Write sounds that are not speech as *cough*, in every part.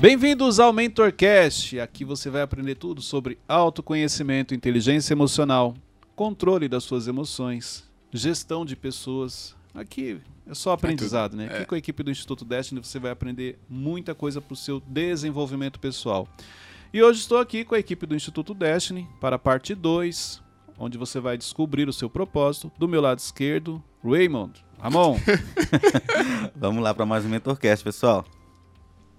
Bem-vindos ao MentorCast. Aqui você vai aprender tudo sobre autoconhecimento, inteligência emocional, controle das suas emoções, gestão de pessoas. Aqui é só aprendizado, né? Aqui É. com a equipe do Instituto Destiny você vai aprender muita coisa para o seu desenvolvimento pessoal. E hoje estou aqui com a equipe do Instituto Destiny para a parte 2, onde você vai descobrir o seu propósito. Do meu lado esquerdo, Raymond. Ramon. *laughs* Vamos lá para mais um MentorCast, pessoal.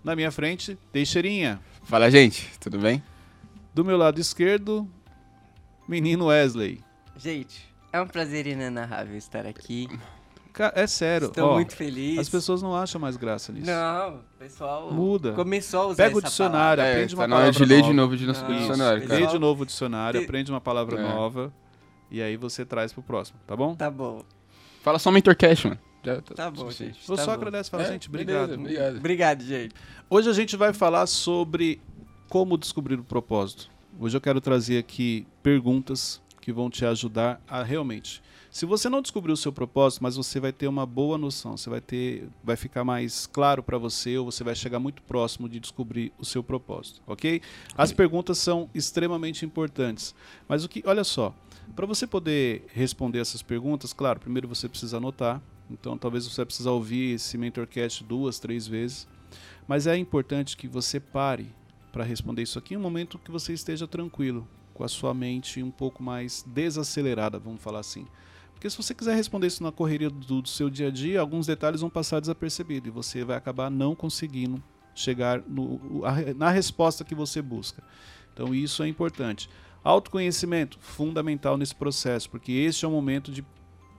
Na minha frente, Teixeirinha. Fala, gente, tudo bem? Do meu lado esquerdo, menino Wesley. Gente, é um prazer inenarrável estar aqui. Ca- É sério, Estou ó, muito feliz. as pessoas não acham mais graça nisso. Não, o pessoal Muda. começou a usar Pega o essa dicionário, É, aprende uma tá na hora palavra de ler nova. de novo de nosso Não, dicionário, cara. Lê de novo o dicionário, te- aprende uma palavra É. nova e aí você traz pro próximo, tá bom? Tá bom, Fala só MentorCast, mano. Já tá bom, suficiente. gente. Vou tá só bom. agradecer e falar, É, gente, beleza, obrigado. obrigado. Obrigado, gente. Hoje a gente vai falar sobre como descobrir o propósito. Hoje eu quero trazer aqui perguntas que vão te ajudar a realmente. Se você não descobrir o seu propósito, mas você vai ter uma boa noção, você vai ter, vai ficar mais claro para você ou você vai chegar muito próximo de descobrir o seu propósito, ok? As perguntas são extremamente importantes, mas o que, olha só, para você poder responder essas perguntas, claro, primeiro você precisa anotar, então talvez você precisa ouvir esse mentorcast duas, três vezes. Mas é importante que você pare para responder isso aqui em um momento que você esteja tranquilo, com a sua mente um pouco mais desacelerada, vamos falar assim. Porque se você quiser responder isso na correria do, do seu dia a dia, alguns detalhes vão passar desapercebidos e você vai acabar não conseguindo chegar no- a- na resposta que você busca. Então isso é importante. Autoconhecimento, fundamental nesse processo, porque este é o momento de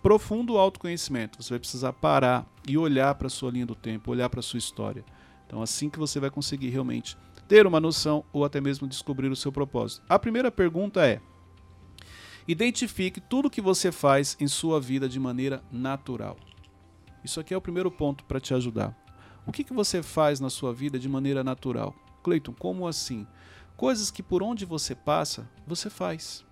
profundo autoconhecimento. Você vai precisar parar e olhar para a sua linha do tempo, olhar para a sua história. Então, assim que você vai conseguir realmente ter uma noção ou até mesmo descobrir o seu propósito. A primeira pergunta é: identifique tudo que você faz em sua vida de maneira natural. Isso aqui é o primeiro ponto para te ajudar. O que, que você faz na sua vida de maneira natural? Cleiton, como assim? Coisas que por onde você passa, você faz.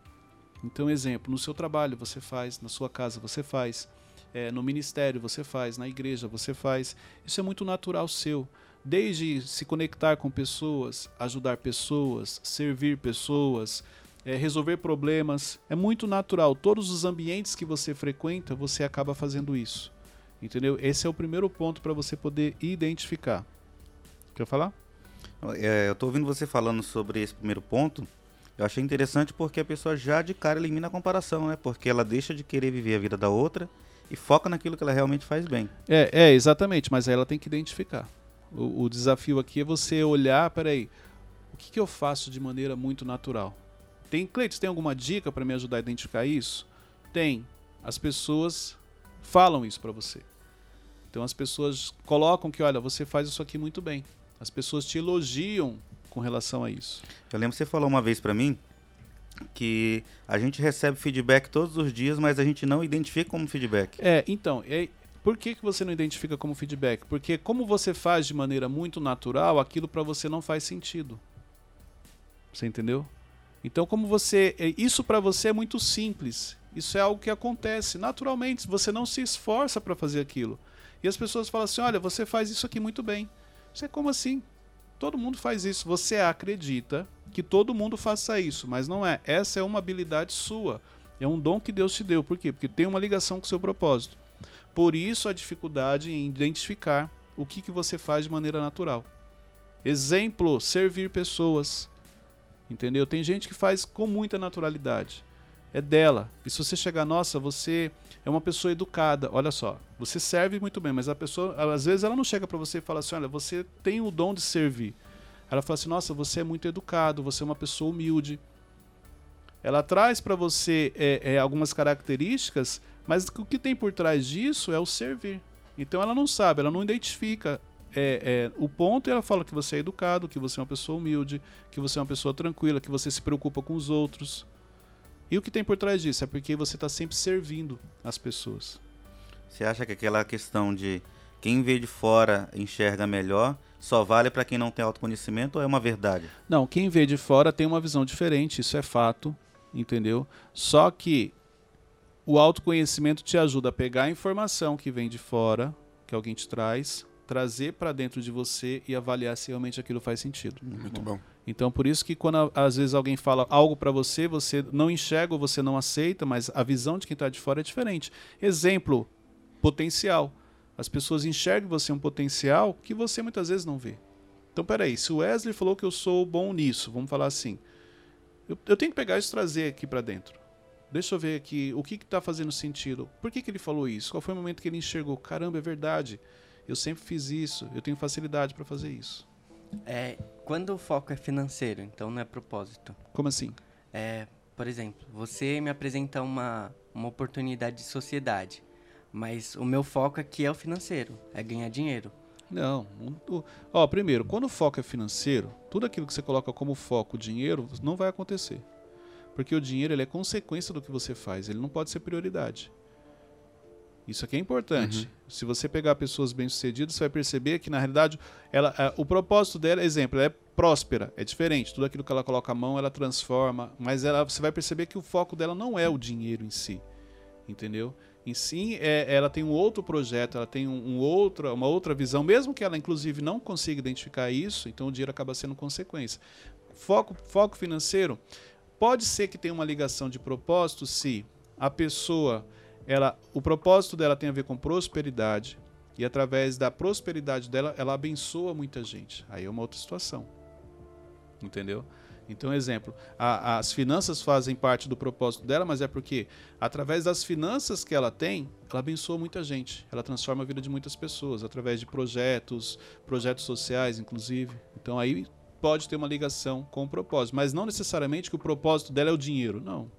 Então, exemplo, no seu trabalho você faz, na sua casa você faz, eh, no ministério você faz, na igreja você faz. Isso é muito natural seu. Desde se conectar com pessoas, ajudar pessoas, servir pessoas, eh, resolver problemas. É muito natural. Todos os ambientes que você frequenta, você acaba fazendo isso. Entendeu? Esse é o primeiro ponto para você poder identificar. Quer falar? É, eu tô ouvindo você falando sobre esse primeiro ponto. Eu achei interessante porque a pessoa já de cara elimina a comparação, né? Porque ela deixa de querer viver a vida da outra e foca naquilo que ela realmente faz bem. É, é, exatamente, mas aí ela tem que identificar. O, o desafio aqui é você olhar, peraí, o que, que eu faço de maneira muito natural? Tem, Cleiton, tem alguma dica para me ajudar a identificar isso? Tem. As pessoas falam isso para você. Então as pessoas colocam que, olha, você faz isso aqui muito bem. As pessoas te elogiam com relação a isso. Eu lembro que você falou uma vez pra mim que a gente recebe feedback todos os dias, mas a gente não identifica como feedback. É, então, é, por que, que você não identifica como feedback? Porque como você faz de maneira muito natural, aquilo para você não faz sentido. Você entendeu? Então, como você, é, isso para você é muito simples. Isso é algo que acontece naturalmente. Você não se esforça para fazer aquilo. E as pessoas falam assim: olha, você faz isso aqui muito bem. Você como assim? Todo mundo faz isso. Você acredita que todo mundo faça isso, mas não é. Essa é uma habilidade sua. É um dom que Deus te deu. Por quê? Porque tem uma ligação com o seu propósito. Por isso a dificuldade em identificar o que, que você faz de maneira natural. Exemplo, servir pessoas. Entendeu? Tem gente que faz com muita naturalidade. É dela. E se você chegar, nossa, você é uma pessoa educada. Olha só, você serve muito bem, mas a pessoa, às vezes ela não chega para você e fala assim: olha, você tem o dom de servir. Ela fala assim: nossa, você é muito educado, você é uma pessoa humilde. Ela traz para você é, é, algumas características, mas o que tem por trás disso é o servir. Então ela não sabe, ela não identifica é, é, o ponto e ela fala que você é educado, que você é uma pessoa humilde, que você é uma pessoa tranquila, que você se preocupa com os outros. E o que tem por trás disso? É porque você está sempre servindo as pessoas. Você acha que aquela questão de quem vê de fora enxerga melhor só vale para quem não tem autoconhecimento ou é uma verdade? Não, quem vê de fora tem uma visão diferente, isso é fato, entendeu? Só que o autoconhecimento te ajuda a pegar a informação que vem de fora, que alguém te traz, trazer para dentro de você e avaliar se realmente aquilo faz sentido. Muito bom. Então, por isso que quando às vezes alguém fala algo para você, você não enxerga ou você não aceita, mas a visão de quem está de fora é diferente. Exemplo, potencial. As pessoas enxergam você um potencial que você muitas vezes não vê. Então, peraí, se o Wesley falou que eu sou bom nisso, vamos falar assim, eu, eu tenho que pegar isso e trazer aqui para dentro. Deixa eu ver aqui o que está fazendo sentido. Por que, que ele falou isso? Qual foi o momento que ele enxergou? Caramba, é verdade. Eu sempre fiz isso. Eu tenho facilidade para fazer isso. É, quando o foco é financeiro, então não é propósito. Como assim? É, por exemplo, você me apresenta uma, uma oportunidade de sociedade, mas o meu foco aqui é o financeiro, é ganhar dinheiro. Não. o- Ó, primeiro, quando o foco é financeiro, tudo aquilo que você coloca como foco, dinheiro, não vai acontecer. Porque o dinheiro ele é consequência do que você faz, ele não pode ser prioridade. Isso aqui é importante. Se você pegar pessoas bem-sucedidas, você vai perceber que, na realidade, ela, a- o propósito dela, exemplo, ela é próspera, é diferente. Tudo aquilo que ela coloca a mão, ela transforma. Mas ela, você vai perceber que o foco dela não é o dinheiro em si. Entendeu? Em si, é, ela tem um outro projeto, ela tem um, um outra, uma outra visão, mesmo que ela, inclusive, não consiga identificar isso, então o dinheiro acaba sendo consequência. Foco, foco financeiro pode ser que tenha uma ligação de propósito se a pessoa, ela, o propósito dela tem a ver com prosperidade e através da prosperidade dela, ela abençoa muita gente. Aí é uma outra situação. Entendeu? Então, exemplo, a- as finanças fazem parte do propósito dela, mas é porque através das finanças que ela tem, ela abençoa muita gente. Ela transforma a vida de muitas pessoas através de projetos, projetos sociais, inclusive. Então aí pode ter uma ligação com o propósito, mas não necessariamente que o propósito dela é o dinheiro. Não.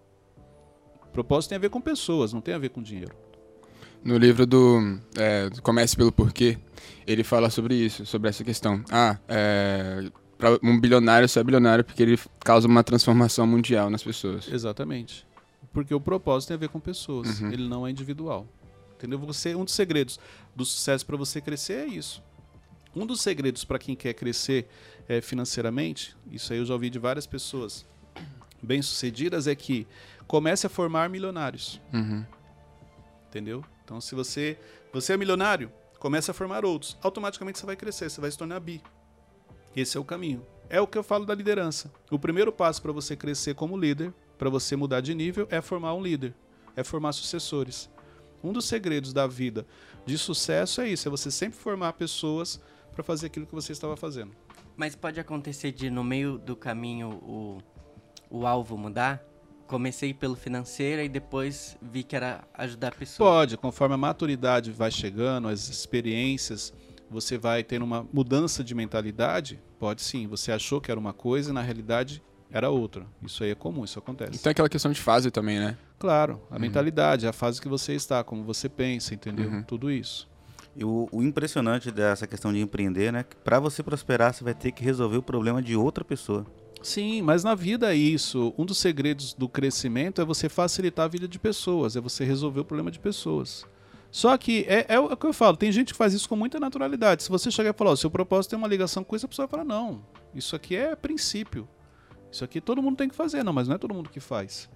Propósito tem a ver com pessoas, não tem a ver com dinheiro. No livro do, é, do Comece pelo Porquê, ele fala sobre isso, sobre essa questão. Ah, é, pra um bilionário só é bilionário porque ele causa uma transformação mundial nas pessoas. Exatamente. Porque o propósito tem a ver com pessoas, Uhum. ele não é individual. Entendeu? Você, um dos segredos do sucesso para você crescer é isso. Um dos segredos para quem quer crescer eh, financeiramente, isso aí eu já ouvi de várias pessoas bem-sucedidas, é que comece a formar milionários. Uhum. Entendeu? Então, se você, você é milionário, comece a formar outros. Automaticamente você vai crescer, você vai se tornar bi. Esse é o caminho. É o que eu falo da liderança. O primeiro passo para você crescer como líder, para você mudar de nível, é formar um líder, é formar sucessores. Um dos segredos da vida de sucesso é isso, é você sempre formar pessoas para fazer aquilo que você estava fazendo. Mas pode acontecer de no meio do caminho o, o alvo mudar? Comecei pelo financeiro e depois vi que era ajudar a pessoa. Pode, conforme a maturidade vai chegando, as experiências, você vai tendo uma mudança de mentalidade. Pode sim, você achou que era uma coisa e na realidade era outra. Isso aí é comum, isso acontece. Então é aquela questão de fase também, né? Claro, a mentalidade, a fase que você está, como você pensa, entendeu? Uhum. Tudo isso. E o, o impressionante dessa questão de empreender, né? Que pra você prosperar, você vai ter que resolver o problema de outra pessoa. Sim, mas na vida é isso. Um dos segredos do crescimento é você facilitar a vida de pessoas, é você resolver o problema de pessoas. Só que é, é o que eu falo, tem gente que faz isso com muita naturalidade. Se você chegar e falar, o seu propósito tem uma ligação com isso, a pessoa vai falar, não, isso aqui é princípio. Isso aqui todo mundo tem que fazer, não, mas não é todo mundo que faz.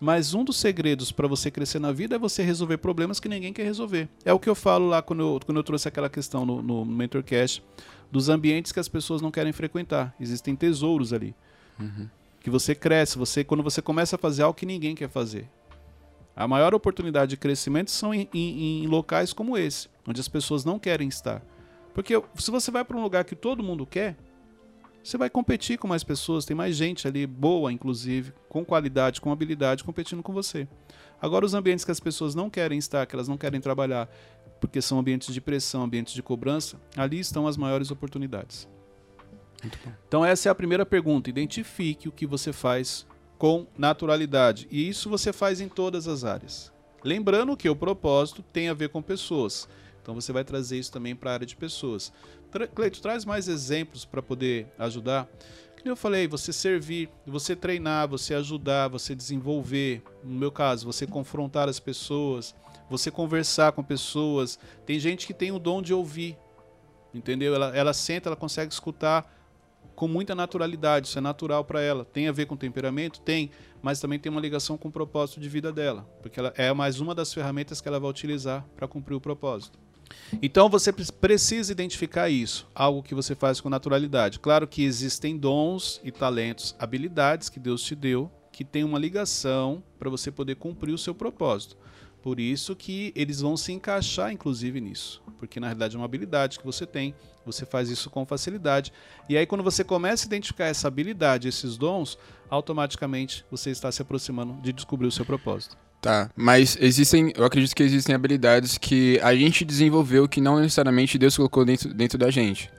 Mas um dos segredos para você crescer na vida é você resolver problemas que ninguém quer resolver. É o que eu falo lá quando eu, quando eu trouxe aquela questão no, no Mentorcast dos ambientes que as pessoas não querem frequentar. Existem tesouros ali. Que você cresce, você quando você começa a fazer algo que ninguém quer fazer. A maior oportunidade de crescimento são em, em- em locais como esse, onde as pessoas não querem estar. Porque se você vai para um lugar que todo mundo quer, você vai competir com mais pessoas, tem mais gente ali, boa inclusive, com qualidade, com habilidade, competindo com você. Agora, os ambientes que as pessoas não querem estar, que elas não querem trabalhar, porque são ambientes de pressão, ambientes de cobrança, ali estão as maiores oportunidades. Então, essa é a primeira pergunta. Identifique o que você faz com naturalidade. E isso você faz em todas as áreas. Lembrando que o propósito tem a ver com pessoas. Então você vai trazer isso também para a área de pessoas. Tra Cleito, traz mais exemplos para poder ajudar. Como eu falei, você servir, você treinar, você ajudar, você desenvolver. No meu caso, você confrontar as pessoas, você conversar com pessoas. Tem gente que tem o dom de ouvir, entendeu? Ela, ela senta, ela consegue escutar com muita naturalidade, isso é natural para ela. Tem a ver com temperamento? Tem, mas também tem uma ligação com o propósito de vida dela, porque ela é mais uma das ferramentas que ela vai utilizar para cumprir o propósito. Então você pre- precisa identificar isso, algo que você faz com naturalidade. Claro que existem dons e talentos, habilidades que Deus te deu, que tem uma ligação para você poder cumprir o seu propósito. Por isso que eles vão se encaixar, inclusive, nisso. Porque na realidade é uma habilidade que você tem, você faz isso com facilidade. E aí, quando você começa a identificar essa habilidade, esses dons, automaticamente você está se aproximando de descobrir o seu propósito. Tá, mas existem, eu acredito que existem habilidades que a gente desenvolveu que não necessariamente Deus colocou dentro, dentro da gente.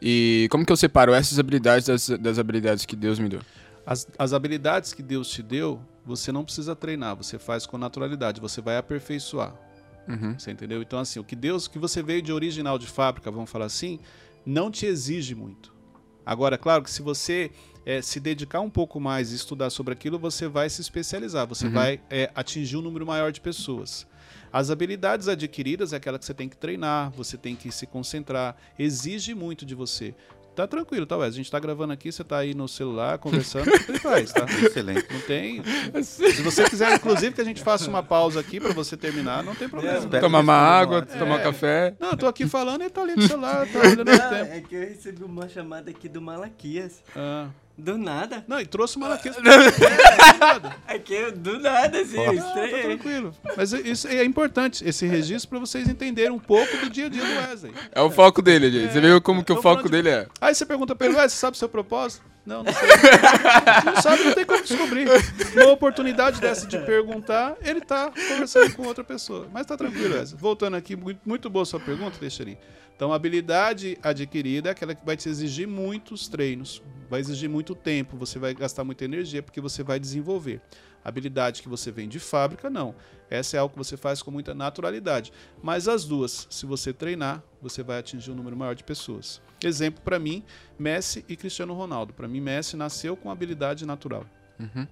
E como que eu separo essas habilidades das, das habilidades que Deus me deu? As, as habilidades que Deus te deu, você não precisa treinar, você faz com naturalidade, você vai aperfeiçoar. Uhum. Você entendeu? Então, assim, o que Deus, que você veio de original de fábrica, vamos falar assim, não te exige muito. Agora, claro que se você eh, se dedicar um pouco mais e estudar sobre aquilo, você vai se especializar, você Uhum. vai eh, atingir um número maior de pessoas. As habilidades adquiridas é aquela que você tem que treinar, você tem que se concentrar, exige muito de você. Tá tranquilo, tá, Wes? A gente tá gravando aqui, você tá aí no celular, *laughs* conversando, você faz, tá? Excelente. Não tem. Se você quiser, inclusive, que a gente faça uma pausa aqui pra você terminar, não tem problema. Espero Tomar uma água, mais. tomar um É. café. Não, eu tô aqui falando e ele tá ali no *laughs* celular, tá olhando o Não, tempo. é que eu recebi uma chamada aqui do Malaquias. Ah. Do nada. Não, e trouxe o Malaquias. *laughs* É, nada. Aqui, do nada, assim, eu Ah, tá tranquilo. Mas isso é importante, esse registro, pra vocês entenderem um pouco do dia a dia do Wesley. É o foco dele, gente. Você viu como que o foco de- dele é? Aí você pergunta pra ele, Wesley, você sabe o seu propósito? Não, não sei. *laughs* não sabe, não tem como descobrir. Uma oportunidade dessa de perguntar, ele tá conversando com outra pessoa. Mas tá tranquilo, Wesley. Voltando aqui, muito, muito boa sua pergunta, deixa ali. Então, a habilidade adquirida é aquela que vai te exigir muitos treinos, vai exigir muito tempo, você vai gastar muita energia porque você vai desenvolver. Habilidade que você vem de fábrica, não. Essa é algo que você faz com muita naturalidade. Mas as duas, se você treinar, você vai atingir um número maior de pessoas. Exemplo para mim, Messi e Cristiano Ronaldo. Para mim, Messi nasceu com habilidade natural. Uhum.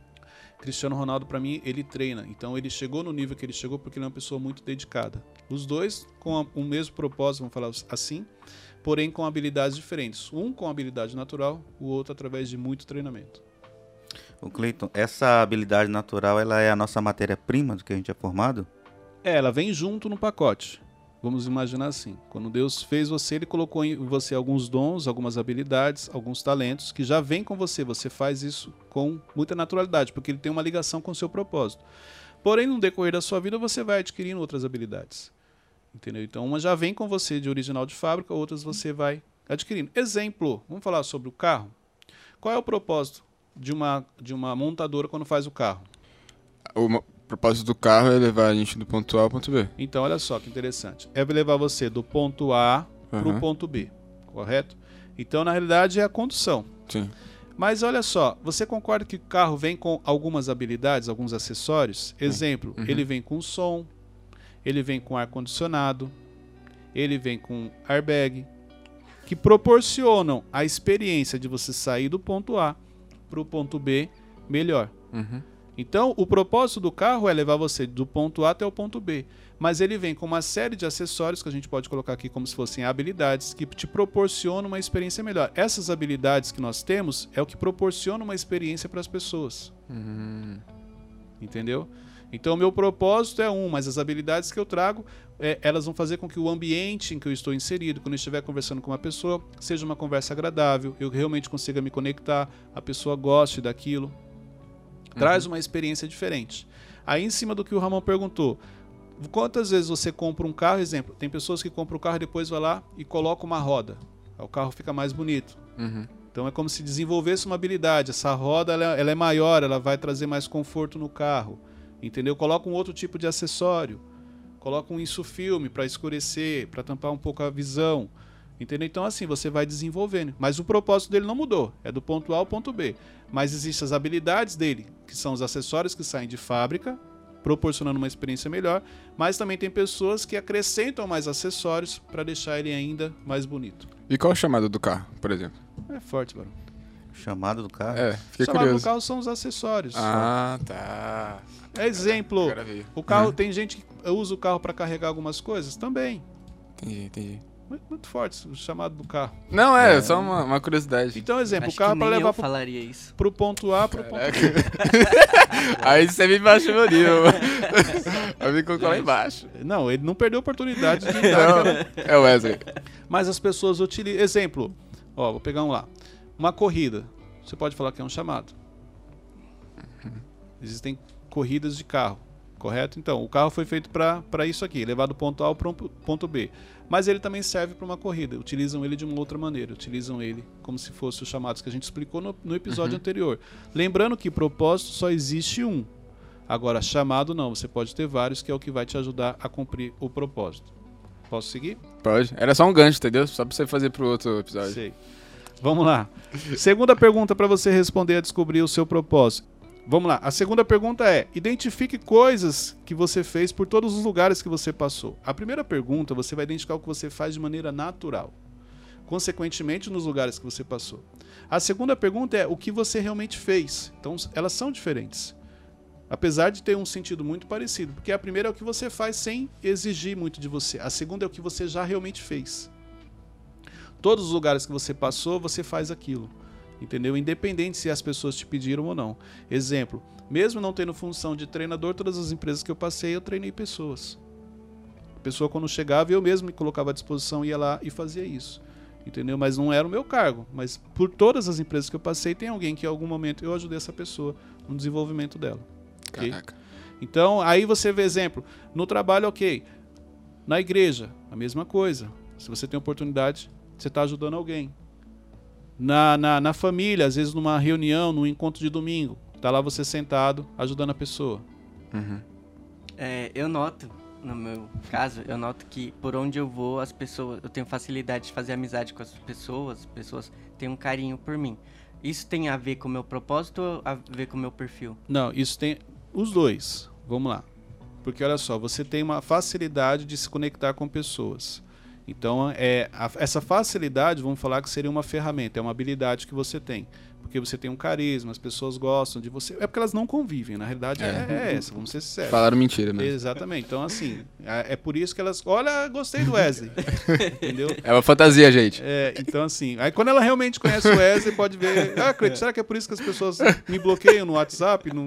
Cristiano Ronaldo, para mim, ele treina. Então, ele chegou no nível que ele chegou porque ele é uma pessoa muito dedicada. Os dois com o mesmo propósito, vamos falar assim, porém com habilidades diferentes. Um com habilidade natural, o outro através de muito treinamento. O Cleiton, essa habilidade natural, ela é a nossa matéria-prima do que a gente é formado? É, ela vem junto no pacote. Vamos imaginar assim. Quando Deus fez você, ele colocou em você alguns dons, algumas habilidades, alguns talentos que já vêm com você. Você faz isso com muita naturalidade, porque ele tem uma ligação com o seu propósito. Porém, no decorrer da sua vida, você vai adquirindo outras habilidades. Entendeu? Então, uma já vem com você de original de fábrica, outras você vai adquirindo. Exemplo, vamos falar sobre o carro. Qual é o propósito de uma, de uma montadora quando faz o carro? Mo- propósito do carro é levar a gente do ponto A ao ponto B. Então, olha só que interessante. É levar você do ponto A para o Uhum. ponto B, correto? Então, na realidade, é a condução. Sim. Mas olha só, você concorda que o carro vem com algumas habilidades, alguns acessórios? Exemplo, Uhum. ele vem com som, ele vem com ar-condicionado, ele vem com airbag, que proporcionam a experiência de você sair do ponto A para o ponto B melhor. Uhum. Então, o propósito do carro é levar você do ponto A até o ponto B. Mas ele vem com uma série de acessórios que a gente pode colocar aqui como se fossem habilidades que te proporcionam uma experiência melhor. Essas habilidades que nós temos é o que proporciona uma experiência para as pessoas. Uhum. Entendeu? Então, o meu propósito é um, mas as habilidades que eu trago, é, elas vão fazer com que o ambiente em que eu estou inserido, quando eu estiver conversando com uma pessoa, seja uma conversa agradável, eu realmente consiga me conectar, a pessoa goste daquilo. Traz uma experiência diferente. Aí, em cima do que o Ramon perguntou, quantas vezes você compra um carro? Exemplo, tem pessoas que compram o carro e depois vai lá e coloca uma roda. Aí O carro fica mais bonito. Uhum. Então é como se desenvolvesse uma habilidade. Essa roda ela, ela é maior, ela vai trazer mais conforto no carro. Entendeu? Coloca um outro tipo de acessório. Coloca um insufilme para escurecer, para tampar um pouco a visão. Entendeu? Então assim, você vai desenvolvendo. Mas o propósito dele não mudou. É do ponto A ao ponto B. Mas existem as habilidades dele, que são os acessórios que saem de fábrica, proporcionando uma experiência melhor. Mas também tem pessoas que acrescentam mais acessórios para deixar ele ainda mais bonito. E qual é o chamado do carro, por exemplo? É forte, Barão. O chamado do carro? É, fiquei Chamado do curioso. carro são os acessórios. Ah, tá. Exemplo, Agora veio. o carro Uhum. tem gente que usa o carro para carregar algumas coisas também. Entendi, entendi. Muito, muito forte, o chamado do carro. Não, é, só uma, uma curiosidade. Então, exemplo, Acho o carro para levar eu pro, falaria isso. pro ponto A, pro ponto Caraca. B. *laughs* Aí você me baixou meu nível. *laughs* Aí me colocou lá embaixo. Não, ele não perdeu a oportunidade de dar Não, é o Wesley. Mas as pessoas utilizam. Exemplo, ó, vou pegar um lá. Uma corrida. Você pode falar que é um chamado. Existem corridas de carro, correto? Então, o carro foi feito para isso aqui, levar do ponto A para o ponto B. Mas ele também serve para uma corrida. Utilizam ele de uma outra maneira. Utilizam ele como se fosse os chamados que a gente explicou no, no episódio anterior. Lembrando que propósito só existe um. Agora, chamado não. Você pode ter vários, que é o que vai te ajudar a cumprir o propósito. Posso seguir? Pode. Era só um gancho, entendeu? Só pra você fazer pro outro episódio. Sei. Vamos lá. Segunda pergunta para você responder a descobrir o seu propósito. Vamos lá. A segunda pergunta é: identifique coisas que você fez por todos os lugares que você passou. A primeira pergunta, você vai identificar o que você faz de maneira natural. Consequentemente, nos lugares que você passou. A segunda pergunta é o que você realmente fez. Então, elas são diferentes. Apesar de ter um sentido muito parecido. Porque a primeira é o que você faz sem exigir muito de você. A segunda é o que você já realmente fez. Todos os lugares que você passou, você faz aquilo. Entendeu? Independente se as pessoas te pediram ou não. Exemplo, mesmo não tendo função de treinador, todas as empresas que eu passei, eu treinei pessoas. A pessoa quando chegava, eu mesmo me colocava à disposição, ia lá e fazia isso. Entendeu? Mas não era o meu cargo. Mas por todas as empresas que eu passei, tem alguém que em algum momento eu ajudei essa pessoa no desenvolvimento dela. ok? Caraca. Então, aí você vê exemplo. No trabalho, ok. Na igreja, a mesma coisa. Se você tem oportunidade, você está ajudando alguém. Na, na, na família, às vezes numa reunião, num encontro de domingo, tá lá você sentado, ajudando a pessoa. Uhum. É, eu noto, no meu caso, eu noto que por onde eu vou, as pessoas, eu tenho facilidade de fazer amizade com as pessoas, as pessoas têm um carinho por mim. Isso tem a ver com o meu propósito ou a ver com o meu perfil? Não, isso tem os dois. Vamos lá. Porque olha só, você tem uma facilidade de se conectar com pessoas. Então, é, a- essa facilidade, vamos falar que seria uma ferramenta, é uma habilidade que você tem. Porque você tem um carisma, as pessoas gostam de você. É porque elas não convivem, na realidade é, É. é essa, vamos ser sinceros. Falaram mentira, né? Exatamente. Então, assim, é, é por isso que elas. Olha, gostei do Wesley. *laughs* Entendeu? É uma fantasia, gente. É, então, assim, aí quando ela realmente conhece o Wesley, pode ver. Ah, Cleiton, será que é por isso que as pessoas me bloqueiam no WhatsApp? Não...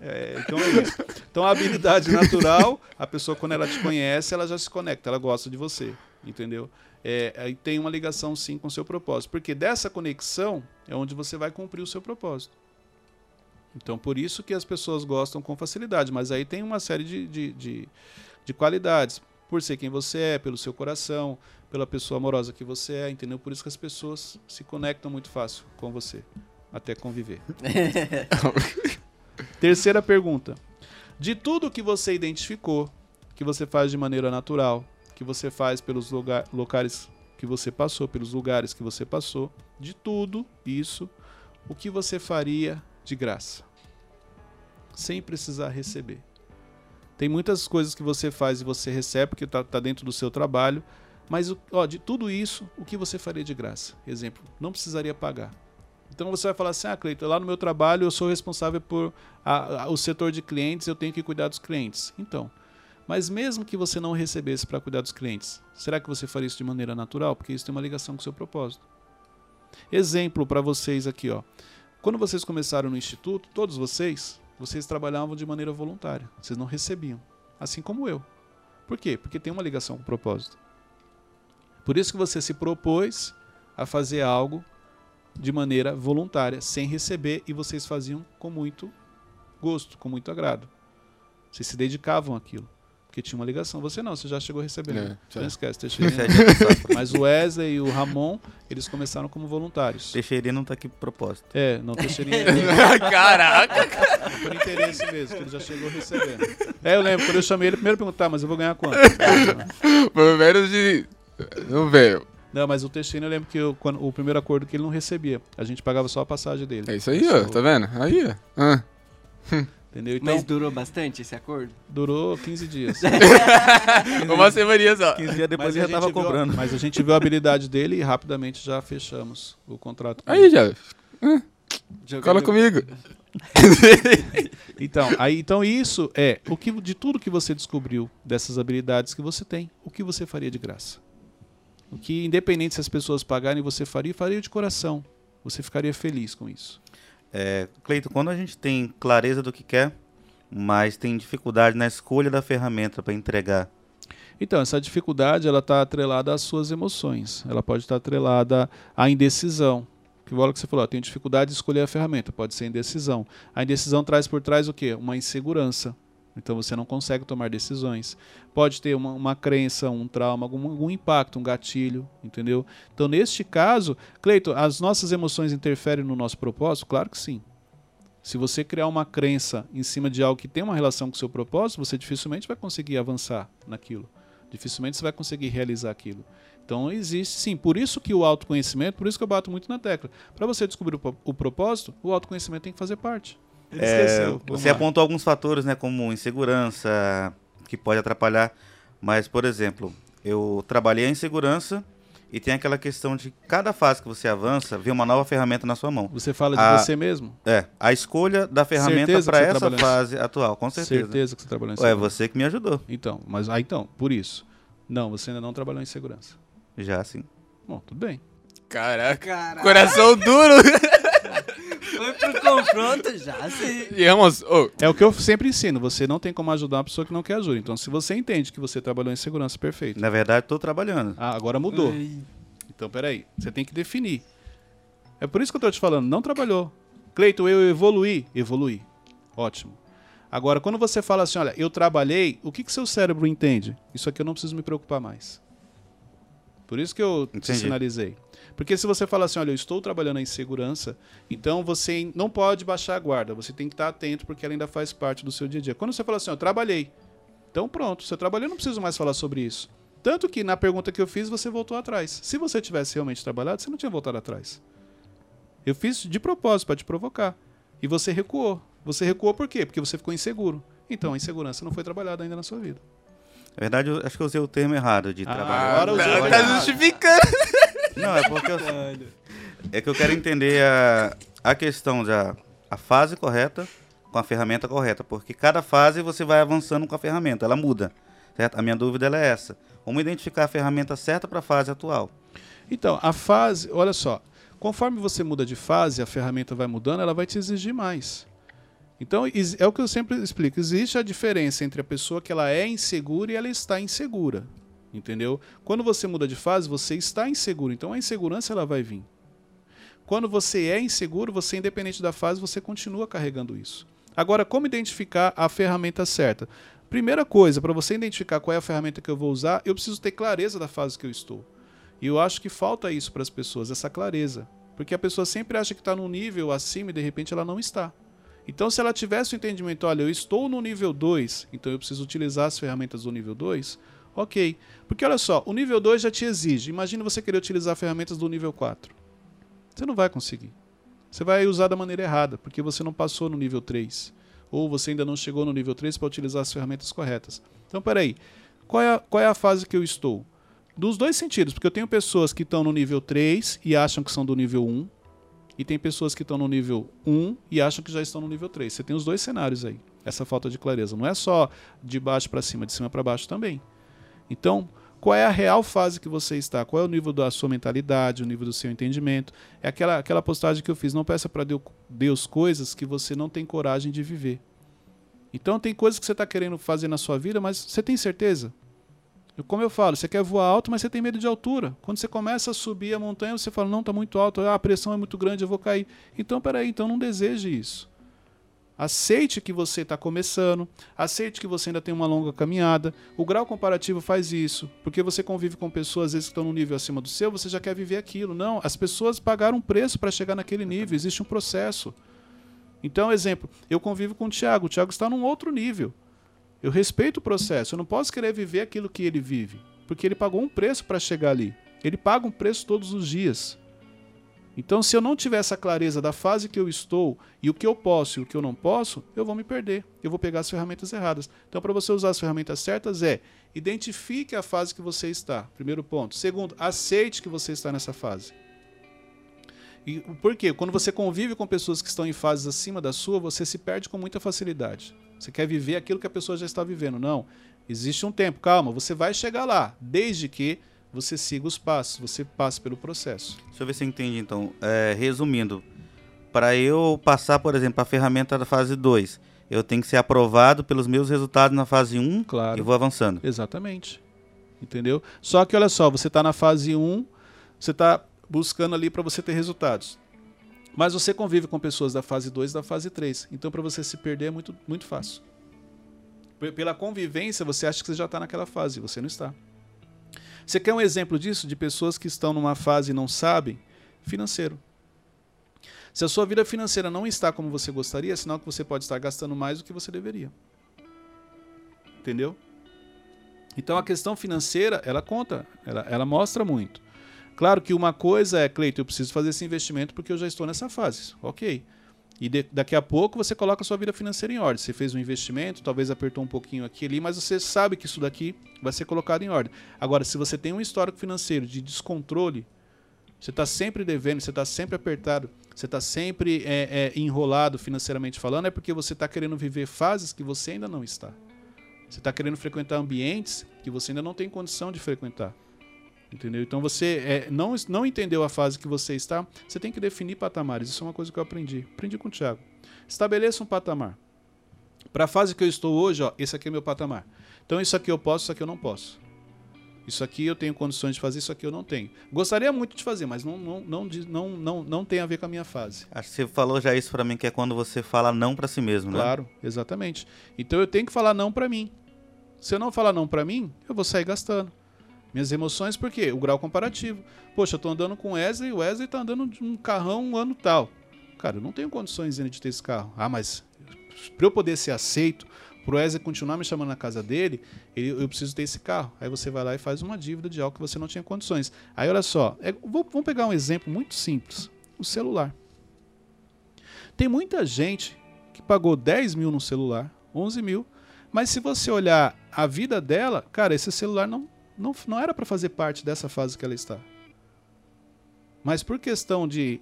É, então é isso. Então a habilidade natural, a pessoa quando ela te conhece, ela já se conecta, ela gosta de você, entendeu? É, tem uma ligação sim com o seu propósito, porque dessa conexão é onde você vai cumprir o seu propósito. Então por isso que as pessoas gostam com facilidade, mas aí tem uma série de, de, de, de qualidades, por ser quem você é, pelo seu coração, pela pessoa amorosa que você é, entendeu? Por isso que as pessoas se conectam muito fácil com você, até conviver. *laughs* Terceira pergunta. De tudo que você identificou, que você faz de maneira natural, que você faz pelos lugar, locais que você passou, pelos lugares que você passou, de tudo isso, o que você faria de graça? Sem precisar receber. Tem muitas coisas que você faz e você recebe, porque está dentro do seu trabalho, mas ó, de tudo isso, o que você faria de graça? Exemplo, não precisaria pagar. Então você vai falar assim, ah, Cleiton, lá no meu trabalho eu sou responsável por a- a- o setor de clientes, eu tenho que cuidar dos clientes. Então, mas mesmo que você não recebesse para cuidar dos clientes, será que você faria isso de maneira natural? Porque isso tem uma ligação com o seu propósito. Exemplo para vocês aqui, ó. Quando vocês começaram no instituto, todos vocês, vocês trabalhavam de maneira voluntária. Vocês não recebiam, assim como eu. Por quê? Porque tem uma ligação com o propósito. Por isso que você se propôs a fazer algo de maneira voluntária, sem receber, e vocês faziam com muito gosto, com muito agrado. Vocês se dedicavam àquilo, porque tinha uma ligação. Você não, você já chegou recebendo. É, né? Já. não esquece, *laughs* Teixeira. É. Mas o Wesley e o Ramon, eles começaram como voluntários. Teixeirinha não tá aqui pro propósito. É, não Teixeirinha *laughs* Caraca! por interesse mesmo, que ele já chegou recebendo. É, eu lembro, quando eu chamei ele, primeiro perguntar, mas eu vou ganhar quanto? *laughs* Pelo menos de. Não veio. Não, mas o Teixeira eu lembro que eu, quando, o primeiro acordo que ele não recebia. A gente pagava só a passagem dele. É isso aí, ó. Tá vendo? Aí, ó. Ah. Entendeu? Então, Mas durou bastante esse acordo? durou 15 *laughs* dias. Uma semaninha só. 15 dias depois Mas ele já tava viu- cobrando. mas a gente viu a habilidade dele e rapidamente já fechamos o contrato. com Aí, ele. já. Jogando- Cola comigo. *laughs* então, aí, então isso é o que de tudo que você descobriu dessas habilidades que você tem, o que você faria de graça? O que independente se as pessoas pagarem, você faria, faria de coração. Você ficaria feliz com isso. É, Cleito, quando a gente tem clareza do que quer, mas tem dificuldade na escolha da ferramenta para entregar. Então, essa dificuldade ela está atrelada às suas emoções. Ela pode estar atrelada à indecisão. Que bola que você falou, tem dificuldade de escolher a ferramenta, pode ser indecisão. A indecisão traz por trás o quê? Uma insegurança. Então você não consegue tomar decisões. Pode ter uma, uma crença, um trauma, algum, algum, impacto, um gatilho, entendeu? Então, neste caso, Cleito, as nossas emoções interferem no nosso propósito? Claro que sim. Se você criar uma crença em cima de algo que tem uma relação com o seu propósito, você dificilmente vai conseguir avançar naquilo. Dificilmente você vai conseguir realizar aquilo. Então existe sim, por isso que o autoconhecimento, por isso que eu bato muito na tecla. Para você descobrir o, o, propósito, o autoconhecimento tem que fazer parte. É, você lá. apontou alguns fatores, né, como insegurança, que pode atrapalhar. Mas, por exemplo, eu trabalhei em segurança e tem aquela questão de cada fase que você avança, vem uma nova ferramenta na sua mão. Você fala de a, você mesmo? É, a escolha da ferramenta para essa fase atual, com certeza. Certeza que você trabalhou em segurança. É você que me ajudou. Então, mas ah, então, por isso. Não, você ainda não trabalhou em segurança. Já sim. Bom, tudo bem. Caraca, Caraca. coração duro. *laughs* Foi pro confronto já, sim. Oh. É o que eu sempre ensino. Você não tem como ajudar uma pessoa que não quer ajuda. Então, se você entende que você trabalhou em segurança, perfeito. Na verdade, estou trabalhando. Ah, agora mudou. Ai. Então, peraí. Você tem que definir. É por isso que eu estou te falando. Não trabalhou. Cleiton, eu evoluí. Evoluí. Ótimo. Agora, quando você fala assim, olha, eu trabalhei, o que, que seu cérebro entende? Isso aqui eu não preciso me preocupar mais. Por isso que eu Entendi. te sinalizei. Porque se você fala assim, olha, eu estou trabalhando em segurança, então você não pode baixar a guarda, você tem que estar atento porque ela ainda faz parte do seu dia a dia. Quando você fala assim, eu trabalhei, então pronto, você trabalhou, eu não preciso mais falar sobre isso. Tanto que na pergunta que eu fiz, você voltou atrás. Se você tivesse realmente trabalhado, você não tinha voltado atrás. Eu fiz de propósito para te provocar. E você recuou. Você recuou por quê? Porque você ficou inseguro. Então a insegurança não foi trabalhada ainda na sua vida. Na verdade, eu acho que eu usei o termo errado de ah, trabalhar. Agora usou. Tá justificando. Não, é porque eu, é que eu quero entender a, a questão da a fase correta com a ferramenta correta, porque cada fase você vai avançando com a ferramenta, ela muda. Certo? A minha dúvida é essa. Como identificar a ferramenta certa para a fase atual? Então, a fase, olha só, conforme você muda de fase, a ferramenta vai mudando, ela vai te exigir mais. Então, é o que eu sempre explico. Existe a diferença entre a pessoa que ela é insegura e ela está insegura. Entendeu? Quando você muda de fase, você está inseguro. Então a insegurança ela vai vir. Quando você é inseguro, você independente da fase, você continua carregando isso. Agora, como identificar a ferramenta certa? Primeira coisa, para você identificar qual é a ferramenta que eu vou usar, eu preciso ter clareza da fase que eu estou. E eu acho que falta isso para as pessoas, essa clareza. Porque a pessoa sempre acha que está num nível acima e de repente ela não está. Então, se ela tivesse o entendimento, olha, eu estou no nível 2, então eu preciso utilizar as ferramentas do nível 2, Ok. Porque olha só, o nível 2 já te exige. Imagina você querer utilizar ferramentas do nível 4. Você não vai conseguir. Você vai usar da maneira errada, porque você não passou no nível 3. Ou você ainda não chegou no nível 3 para utilizar as ferramentas corretas. Então, peraí. Qual é, a, qual é a fase que eu estou? Dos dois sentidos, porque eu tenho pessoas que estão no nível 3 e acham que são do nível 1. E tem pessoas que estão no nível 1 e acham que já estão no nível 3. Você tem os dois cenários aí. Essa falta de clareza. Não é só de baixo para cima, de cima para baixo também. Então, qual é a real fase que você está? Qual é o nível da sua mentalidade, o nível do seu entendimento? É aquela, aquela postagem que eu fiz, não peça para Deus coisas que você não tem coragem de viver. Então tem coisas que você está querendo fazer na sua vida, mas você tem certeza? Como eu falo, você quer voar alto, mas você tem medo de altura. Quando você começa a subir a montanha, você fala, não, está muito alto, a pressão é muito grande, eu vou cair. Então, peraí, então não deseje isso. Aceite que você está começando, aceite que você ainda tem uma longa caminhada. O grau comparativo faz isso, porque você convive com pessoas às vezes que estão no nível acima do seu, você já quer viver aquilo. Não, as pessoas pagaram um preço para chegar naquele nível, existe um processo. Então, exemplo, eu convivo com o Thiago, o Thiago está num outro nível. Eu respeito o processo, eu não posso querer viver aquilo que ele vive, porque ele pagou um preço para chegar ali. Ele paga um preço todos os dias. Então, se eu não tiver essa clareza da fase que eu estou e o que eu posso e o que eu não posso, eu vou me perder. Eu vou pegar as ferramentas erradas. Então, para você usar as ferramentas certas, é identifique a fase que você está. Primeiro ponto. Segundo, aceite que você está nessa fase. E por quê? Quando você convive com pessoas que estão em fases acima da sua, você se perde com muita facilidade. Você quer viver aquilo que a pessoa já está vivendo. Não. Existe um tempo, calma, você vai chegar lá, desde que você siga os passos, você passe pelo processo. Deixa eu ver se eu entendi então. É, resumindo, para eu passar, por exemplo, a ferramenta da fase 2, eu tenho que ser aprovado pelos meus resultados na fase 1 Claro. e vou avançando. Exatamente. Entendeu? Só que olha só, você está na fase 1, você está buscando ali para você ter resultados. Mas você convive com pessoas da fase 2 e da fase 3. Então para você se perder é muito, muito fácil. P- Pela convivência, você acha que você já está naquela fase, você não está. Você quer um exemplo disso? De pessoas que estão numa fase e não sabem? Financeiro. Se a sua vida financeira não está como você gostaria, é sinal que você pode estar gastando mais do que você deveria. Entendeu? Então a questão financeira, ela conta, ela, ela mostra muito. Claro que uma coisa é, Cleiton, eu preciso fazer esse investimento porque eu já estou nessa fase. Ok. E de- daqui a pouco você coloca a sua vida financeira em ordem. Você fez um investimento, talvez apertou um pouquinho aqui ali, mas você sabe que isso daqui vai ser colocado em ordem. Agora, se você tem um histórico financeiro de descontrole, você está sempre devendo, você está sempre apertado, você está sempre é, é, enrolado financeiramente falando, é porque você está querendo viver fases que você ainda não está. Você está querendo frequentar ambientes que você ainda não tem condição de frequentar. Entendeu? Então você é, não, não entendeu a fase que você está, você tem que definir patamares. Isso é uma coisa que eu aprendi. Aprendi com o Thiago. Estabeleça um patamar. Para a fase que eu estou hoje, ó, esse aqui é meu patamar. Então isso aqui eu posso, isso aqui eu não posso. Isso aqui eu tenho condições de fazer, isso aqui eu não tenho. Gostaria muito de fazer, mas não, não, não, não, não, não tem a ver com a minha fase. Acho que você falou já isso pra mim, que é quando você fala não pra si mesmo, né? Claro, exatamente. Então eu tenho que falar não pra mim. Se eu não falar não pra mim, eu vou sair gastando. Minhas emoções, por quê? O grau comparativo. Poxa, eu tô andando com o Wesley, o Wesley tá andando de um carrão um ano tal. Cara, eu não tenho condições ainda de ter esse carro. Ah, mas pra eu poder ser aceito, pro Wesley continuar me chamando na casa dele, ele- eu preciso ter esse carro. Aí você vai lá e faz uma dívida de algo que você não tinha condições. Aí olha só, é- vou- vamos pegar um exemplo muito simples: o celular. Tem muita gente que pagou 10 mil no celular, 11 mil, mas se você olhar a vida dela, cara, esse celular não, não, não era para fazer parte dessa fase que ela está. Mas por questão de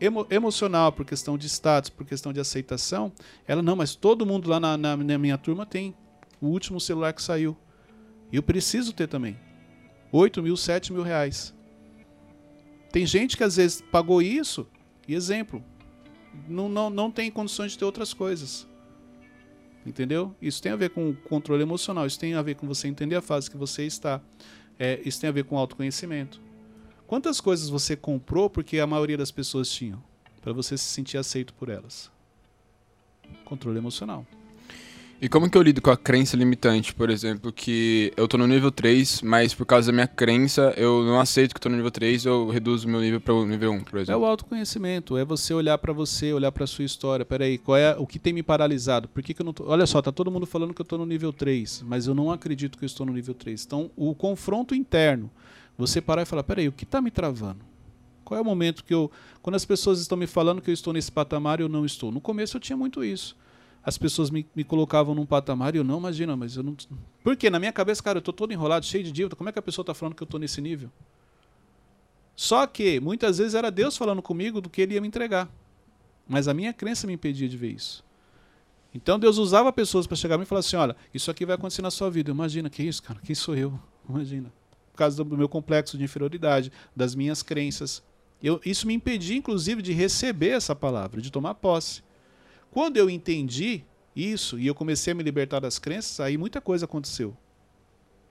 emo- emocional, por questão de status, por questão de aceitação, ela não, mas todo mundo lá na, na- na minha turma tem o último celular que saiu. E eu preciso ter também. 8 mil, 7 mil reais. Tem gente que às vezes pagou isso, e exemplo, não, não, não tem condições de ter outras coisas. Entendeu? Isso tem a ver com controle emocional, isso tem a ver com você entender a fase que você está. É, isso tem a ver com autoconhecimento. Quantas coisas você comprou porque a maioria das pessoas tinham? Para você se sentir aceito por elas. Controle emocional. E como que eu lido com a crença limitante, por exemplo, que eu tô no nível 3, mas por causa da minha crença, eu não aceito que tô no nível 3, eu reduzo o meu nível para o nível 1, por É exemplo. o autoconhecimento, é você olhar para você, olhar para sua história. Peraí, qual é o que tem me paralisado? Por que, que eu não tô... Olha só, tá todo mundo falando que eu tô no nível 3, mas eu não acredito que eu estou no nível 3. Então, o confronto interno, você parar e falar, peraí, o que tá me travando? Qual é o momento que eu, quando as pessoas estão me falando que eu estou nesse patamar, eu não estou. No começo eu tinha muito isso. As pessoas me, me colocavam num patamar e eu não imagina, mas eu não. Por quê? Na minha cabeça, cara, eu tô todo enrolado, cheio de dívida. Como é que a pessoa tá falando que eu tô nesse nível? Só que muitas vezes era Deus falando comigo do que ele ia me entregar. Mas a minha crença me impedia de ver isso. Então Deus usava pessoas para chegar e falar assim: olha, isso aqui vai acontecer na sua vida. Imagina, que isso, cara? Quem sou eu? *laughs* Imagina. Por causa do meu complexo de inferioridade, das minhas crenças. Eu, isso me impedia, inclusive, de receber essa palavra, de tomar posse. Quando eu entendi isso e eu comecei a me libertar das crenças, aí muita coisa aconteceu.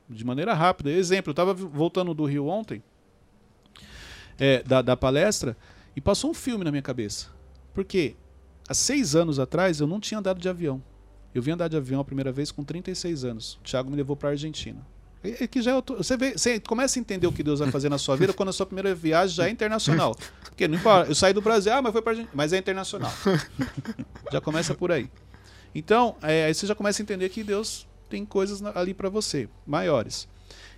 De maneira rápida. Exemplo, eu estava voltando do Rio ontem, é, da, da palestra, e passou um filme na minha cabeça. Porque há seis anos atrás eu não tinha andado de avião. Eu vim andar de avião a primeira vez com 36 anos. O Thiago me levou para a Argentina. É que já é outro- você, vê, você começa a entender o que Deus vai fazer na sua vida quando a sua primeira viagem já é internacional. Porque não importa, eu saí do Brasil, ah, mas foi para mas é internacional. *laughs* já começa por aí. Então, é, aí você já começa a entender que Deus tem coisas ali para você, maiores.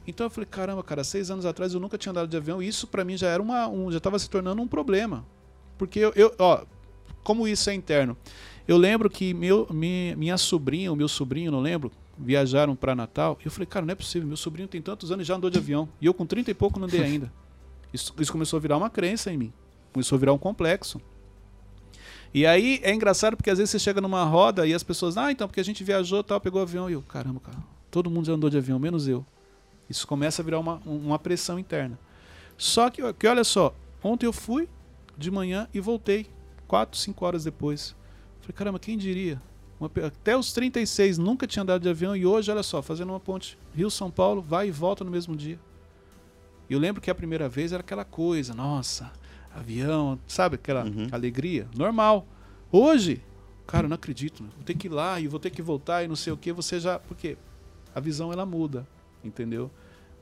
Então eu falei, caramba, cara, seis anos atrás eu nunca tinha andado de avião e isso para mim já era uma, um, já estava se tornando um problema, porque eu, eu, ó, como isso é interno, eu lembro que meu, mi- minha sobrinha, o meu sobrinho, não lembro, viajaram para Natal e eu falei, cara, não é possível, meu sobrinho tem tantos anos e já andou de avião e eu com 30 e pouco não andei *laughs* ainda. Isso, isso começou a virar uma crença em mim, começou a virar um complexo. E aí é engraçado porque às vezes você chega numa roda e as pessoas, ah, então porque a gente viajou, tal, pegou avião e eu, caramba, cara, todo mundo já andou de avião, menos eu. Isso começa a virar uma, uma pressão interna. Só que, que olha só, ontem eu fui de manhã e voltei quatro, cinco horas depois. Falei, caramba, quem diria? Uma, até os 36 nunca tinha andado de avião e hoje, olha só, fazendo uma ponte Rio-São Paulo, vai e volta no mesmo dia. E eu lembro que a primeira vez era aquela coisa, nossa, avião, sabe, aquela uhum. alegria, normal. Hoje, cara, eu não acredito, vou ter que ir lá e vou ter que voltar e não sei o que, você já, porque a visão ela muda, entendeu?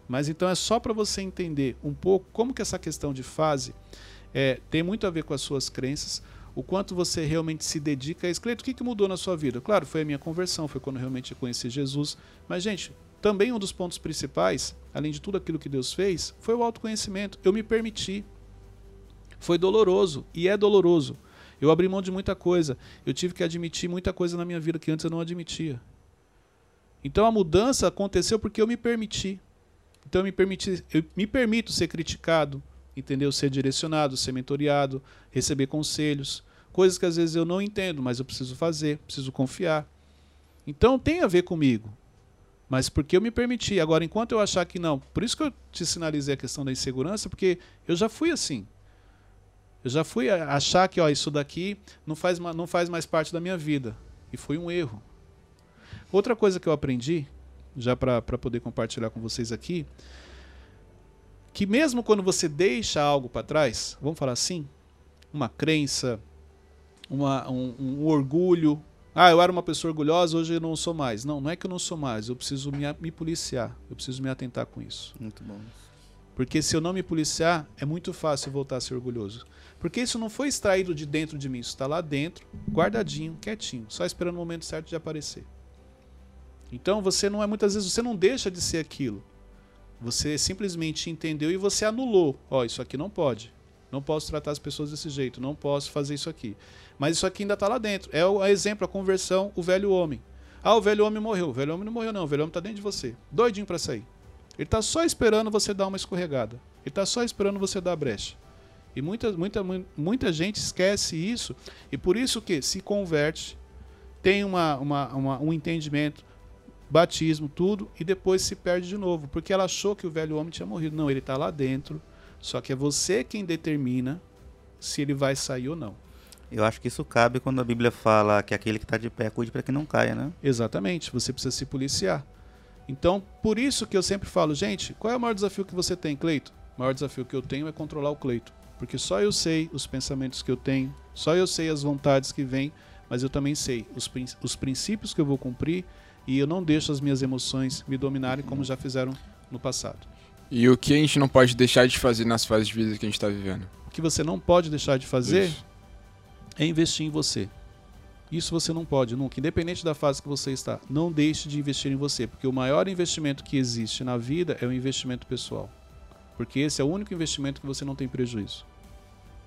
Mas então é só para você entender um pouco como que essa questão de fase é, tem muito a ver com as suas crenças, o quanto você realmente se dedica a. Cleito, o que, que mudou na sua vida? Claro, foi a minha conversão, foi quando realmente conheci Jesus. Mas, gente, também um dos pontos principais, além de tudo aquilo que Deus fez, foi o autoconhecimento. Eu me permiti. Foi doloroso e é doloroso. Eu abri mão de muita coisa. Eu tive que admitir muita coisa na minha vida que antes eu não admitia. Então a mudança aconteceu porque eu me permiti. Então eu me permiti, eu me permito ser criticado, entendeu? Ser direcionado, ser mentoreado, receber conselhos, coisas que às vezes eu não entendo, mas eu preciso fazer, preciso confiar. Então tem a ver comigo. Mas porque eu me permiti. Agora, enquanto eu achar que não, por isso que eu te sinalizei a questão da insegurança, porque eu já fui assim. Eu já fui achar que ó, isso daqui não faz, não faz mais parte da minha vida. E foi um erro. Outra coisa que eu aprendi, já para poder compartilhar com vocês aqui, que mesmo quando você deixa algo para trás, vamos falar assim, uma crença, uma, um, um, orgulho. Ah, eu era uma pessoa orgulhosa, hoje eu não sou mais. Não, não é que eu não sou mais, eu preciso me, me policiar, eu preciso me atentar com isso. Muito bom. Porque se eu não me policiar, é muito fácil voltar a ser orgulhoso. Porque isso não foi extraído de dentro de mim, isso está lá dentro, guardadinho, quietinho, só esperando o momento certo de aparecer. Então você não é muitas vezes você não deixa de ser aquilo. Você simplesmente entendeu e você anulou. Ó, oh, isso aqui não pode. Não posso tratar as pessoas desse jeito. Não posso fazer isso aqui. Mas isso aqui ainda está lá dentro. É o exemplo, a conversão, o velho homem. Ah, o velho homem morreu. O velho homem não morreu, não. O velho homem está dentro de você. Doidinho para sair. Ele está só esperando você dar uma escorregada. Ele está só esperando você dar a brecha. E muita, muita, muita gente esquece isso. E por isso que se converte, tem uma, uma, uma um entendimento, batismo, tudo, e depois se perde de novo, porque ela achou que o velho homem tinha morrido. Não, ele está lá dentro, só que é você quem determina se ele vai sair ou não. Eu acho que isso cabe quando a Bíblia fala que aquele que está de pé cuide para que não caia, né? Exatamente, você precisa se policiar. Então, por isso que eu sempre falo, gente, qual é o maior desafio que você tem, Cleito? O maior desafio que eu tenho é controlar o Cleito. Porque só eu sei os pensamentos que eu tenho, só eu sei as vontades que vêm, mas eu também sei os, os princípios que eu vou cumprir e eu não deixo as minhas emoções me dominarem como já fizeram no passado. E o que a gente não pode deixar de fazer nas fases de vida que a gente está vivendo? O que você não pode deixar de fazer Isso. é investir em você. Isso você não pode nunca, independente da fase que você está. Não deixe de investir em você, porque o maior investimento que existe na vida é o investimento pessoal. Porque esse é o único investimento que você não tem prejuízo.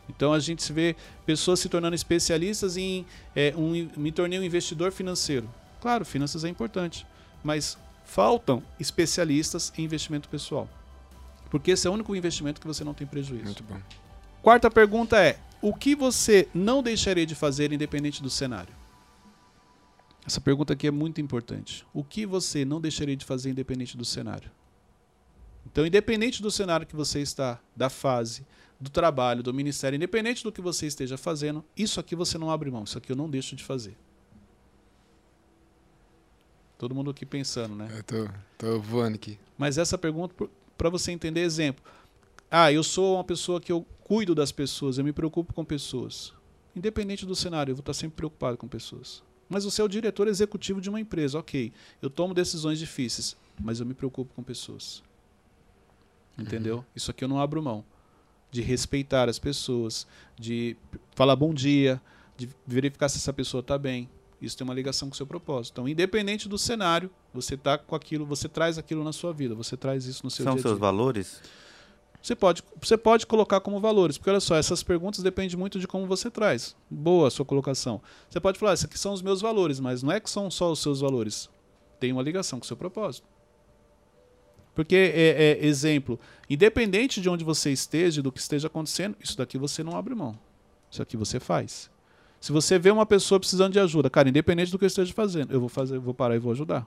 Então a gente vê pessoas se tornando especialistas em é, um, me tornei um investidor financeiro. Claro, finanças é importante, mas faltam especialistas em investimento pessoal. Porque esse é o único investimento que você não tem prejuízo. Muito bom. Quarta pergunta é: o que você não deixaria de fazer independente do cenário? Essa pergunta aqui é muito importante. O que você não deixaria de fazer independente do cenário? Então, independente do cenário que você está, da fase, do trabalho, do ministério, independente do que você esteja fazendo, isso aqui você não abre mão, isso aqui eu não deixo de fazer. Todo mundo aqui pensando, né? Eu tô, tô voando aqui. Mas essa pergunta, para você entender, exemplo. Ah, eu sou uma pessoa que eu cuido das pessoas, eu me preocupo com pessoas. Independente do cenário, eu vou estar sempre preocupado com pessoas. Mas você é o diretor executivo de uma empresa, ok. Eu tomo decisões difíceis, mas eu me preocupo com pessoas. Entendeu? Uhum. Isso aqui eu não abro mão. De respeitar as pessoas, de falar bom dia, de verificar se essa pessoa está bem. Isso tem uma ligação com o seu propósito. Então, independente do cenário, você tá com aquilo, você traz aquilo na sua vida, você traz isso no seu São dia seus valores? Você pode, você pode colocar como valores, porque olha só, essas perguntas dependem muito de como você traz. Boa a sua colocação. Você pode falar, esses aqui são os meus valores, mas não é que são só os seus valores. Tem uma ligação com o seu propósito. Porque, é, é, exemplo, independente de onde você esteja, do que esteja acontecendo, isso daqui você não abre mão. Isso aqui você faz. Se você vê uma pessoa precisando de ajuda, cara, independente do que eu esteja fazendo, eu vou fazer, eu vou parar e vou ajudar.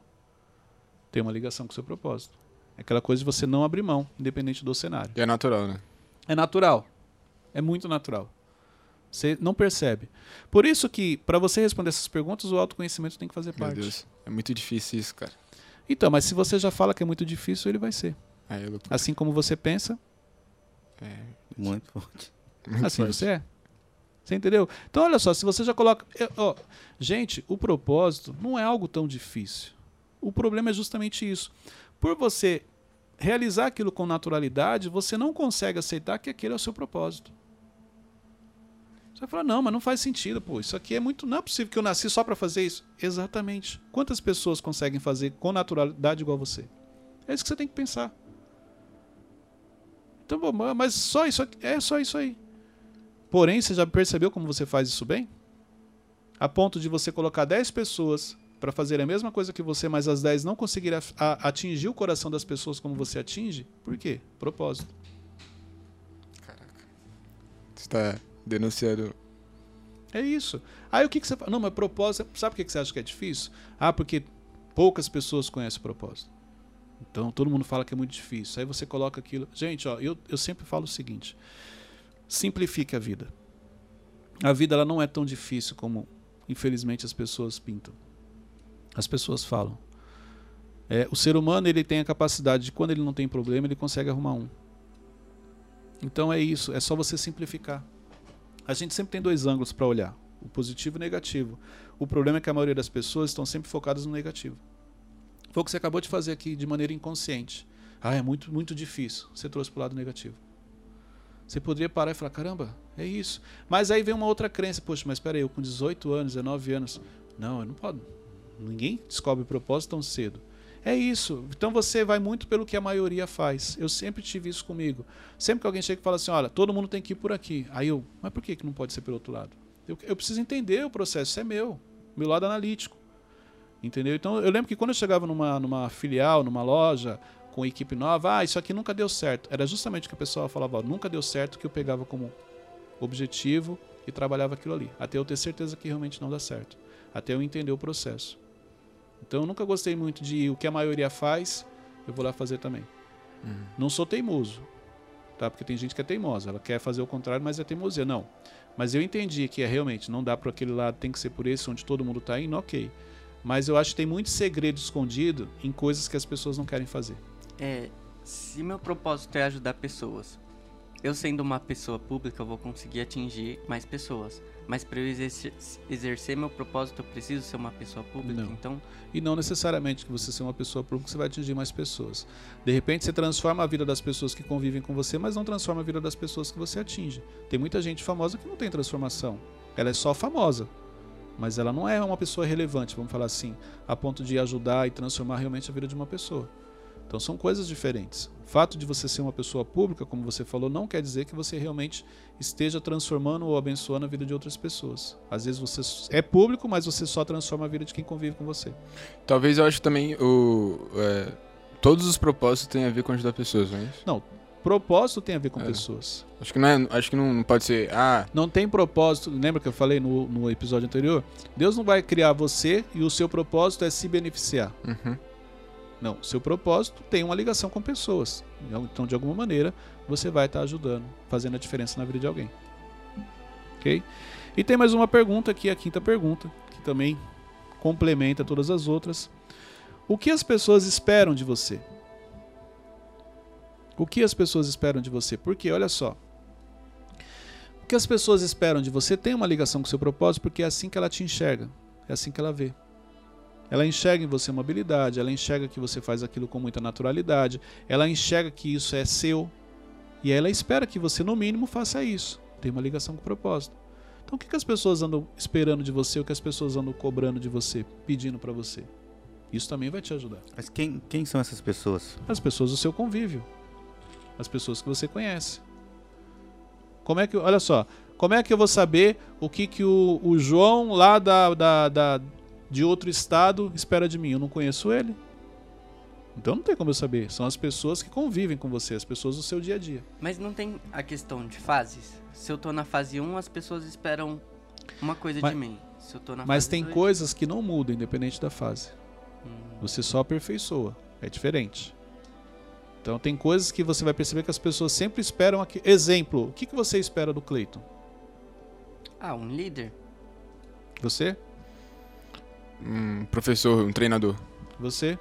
Tem uma ligação com o seu propósito. É aquela coisa de você não abrir mão, independente do cenário. E é natural, né? É natural. É muito natural. Você não percebe. Por isso que, para você responder essas perguntas, o autoconhecimento tem que fazer parte. Meu Deus, é muito difícil isso, cara. Então, mas se você já fala que é muito difícil, ele vai ser. É, eu... Assim como você pensa, é, Muito forte. muito assim forte. você é. Você entendeu? Então, olha só, se você já coloca. ó, gente, o propósito não é algo tão difícil. O problema é justamente isso. Por você realizar aquilo com naturalidade, você não consegue aceitar que aquele é o seu propósito. Você vai falar, não, mas não faz sentido, pô. Isso aqui é muito. Não é possível que eu nasci só para fazer isso. Exatamente. Quantas pessoas conseguem fazer com naturalidade igual você? É isso que você tem que pensar. Então, mas só isso aqui, é só isso aí. Porém, você já percebeu como você faz isso bem? A ponto de você colocar 10 pessoas para fazer a mesma coisa que você, mas as 10 não a- atingir o coração das pessoas como você atinge? Por quê? Propósito. Você tá denunciando. É isso. Aí o que, que você fala? Não, mas propósito. Sabe por que que você acha que é difícil? Ah, porque poucas pessoas conhecem o propósito. Então todo mundo fala que é muito difícil. Aí você coloca aquilo. Gente, ó, eu, eu sempre falo o seguinte: simplifique a vida. A vida ela não é tão difícil como, infelizmente, as pessoas pintam. As pessoas falam. É, o ser humano ele tem a capacidade de, quando ele não tem problema, ele consegue arrumar um. Então é isso, é só você simplificar. A gente sempre tem dois ângulos para olhar, o positivo e o negativo. O problema é que a maioria das pessoas estão sempre focadas no negativo. Foi o que você acabou de fazer aqui de maneira inconsciente. Ah, é muito, muito difícil. Você trouxe para o lado negativo. Você poderia parar e falar: caramba, é isso. Mas aí vem uma outra crença: poxa, mas espera aí, eu com 18 anos, 19 anos. Não, eu não posso. Ninguém descobre o propósito tão cedo. É isso. Então você vai muito pelo que a maioria faz. Eu sempre tive isso comigo. Sempre que alguém chega e fala assim: olha, todo mundo tem que ir por aqui. Aí eu, mas por que, que não pode ser pelo outro lado? Eu, eu preciso entender o processo, isso é meu. Meu lado analítico. Entendeu? Então eu lembro que quando eu chegava numa, numa filial, numa loja, com equipe nova, ah, isso aqui nunca deu certo. Era justamente o que o pessoal falava, ó, nunca deu certo, que eu pegava como objetivo e trabalhava aquilo ali. Até eu ter certeza que realmente não dá certo. Até eu entender o processo. Então eu nunca gostei muito de o que a maioria faz, eu vou lá fazer também. Não sou teimoso, tá? Porque tem gente que é teimosa, ela quer fazer o contrário, mas é teimosia. Não. Mas eu entendi que é realmente, não dá para aquele lado, tem que ser por esse, onde todo mundo tá indo, ok. Mas eu acho que tem muito segredo escondido em coisas que as pessoas não querem fazer. É, se meu propósito é ajudar pessoas, eu sendo uma pessoa pública, eu vou conseguir atingir mais pessoas. Mas para eu exercer, exercer meu propósito, eu preciso ser uma pessoa pública. Não. Então, E não necessariamente que você ser uma pessoa pública, você vai atingir mais pessoas. De repente você transforma a vida das pessoas que convivem com você, mas não transforma a vida das pessoas que você atinge. Tem muita gente famosa que não tem transformação. Ela é só famosa. Mas ela não é uma pessoa relevante, vamos falar assim, a ponto de ajudar e transformar realmente a vida de uma pessoa. Então são coisas diferentes. O fato de você ser uma pessoa pública, como você falou, não quer dizer que você realmente esteja transformando ou abençoando a vida de outras pessoas. Às vezes você é público, mas você só transforma a vida de quem convive com você. Talvez eu acho também o. é, todos os propósitos têm a ver com ajudar pessoas, não é isso? Propósito tem a ver com É. pessoas. Acho que não, é, acho que não, não pode ser. Ah, Não tem propósito. Lembra que eu falei no, no episódio anterior? Deus não vai criar você e o seu propósito é se beneficiar. uhum, Não, seu propósito tem uma ligação com pessoas. Então, de alguma maneira, você vai estar ajudando, fazendo a diferença na vida de alguém. Ok? E tem mais uma pergunta aqui, a quinta pergunta, que também complementa todas as outras. O que as pessoas esperam de você? O que as pessoas esperam de você? Porque, olha só. O que as pessoas esperam de você tem uma ligação com seu propósito, porque é assim que ela te enxerga, é assim que ela vê. Ela enxerga em você uma habilidade, ela enxerga que você faz aquilo com muita naturalidade, ela enxerga que isso é seu, e aí ela espera que você, no mínimo, faça isso. Tem uma ligação com o propósito. Então, o que, que as pessoas andam esperando de você, o que as pessoas andam cobrando de você, pedindo para você? Isso também vai te ajudar. Mas quem, quem são essas pessoas? As pessoas do seu convívio, as pessoas que você conhece. Como é que, olha só, como é que eu vou saber o que, que o, o João lá da, da, da- de outro estado espera de mim? Eu não conheço ele. Então não tem como eu saber. São as pessoas que convivem com você, as pessoas do seu dia a dia. Mas não tem a questão de fases? Se eu tô na fase 1, as pessoas esperam uma coisa Mas- de mim. Se eu tô na Mas fase tem dois- coisas que não mudam, independente da fase. Hum, Você só aperfeiçoa. É diferente. Então tem coisas que você vai perceber que as pessoas sempre esperam aqui. Exemplo, o que, que você espera do Cleiton? Ah, um líder? Você? Um professor, um treinador. Você?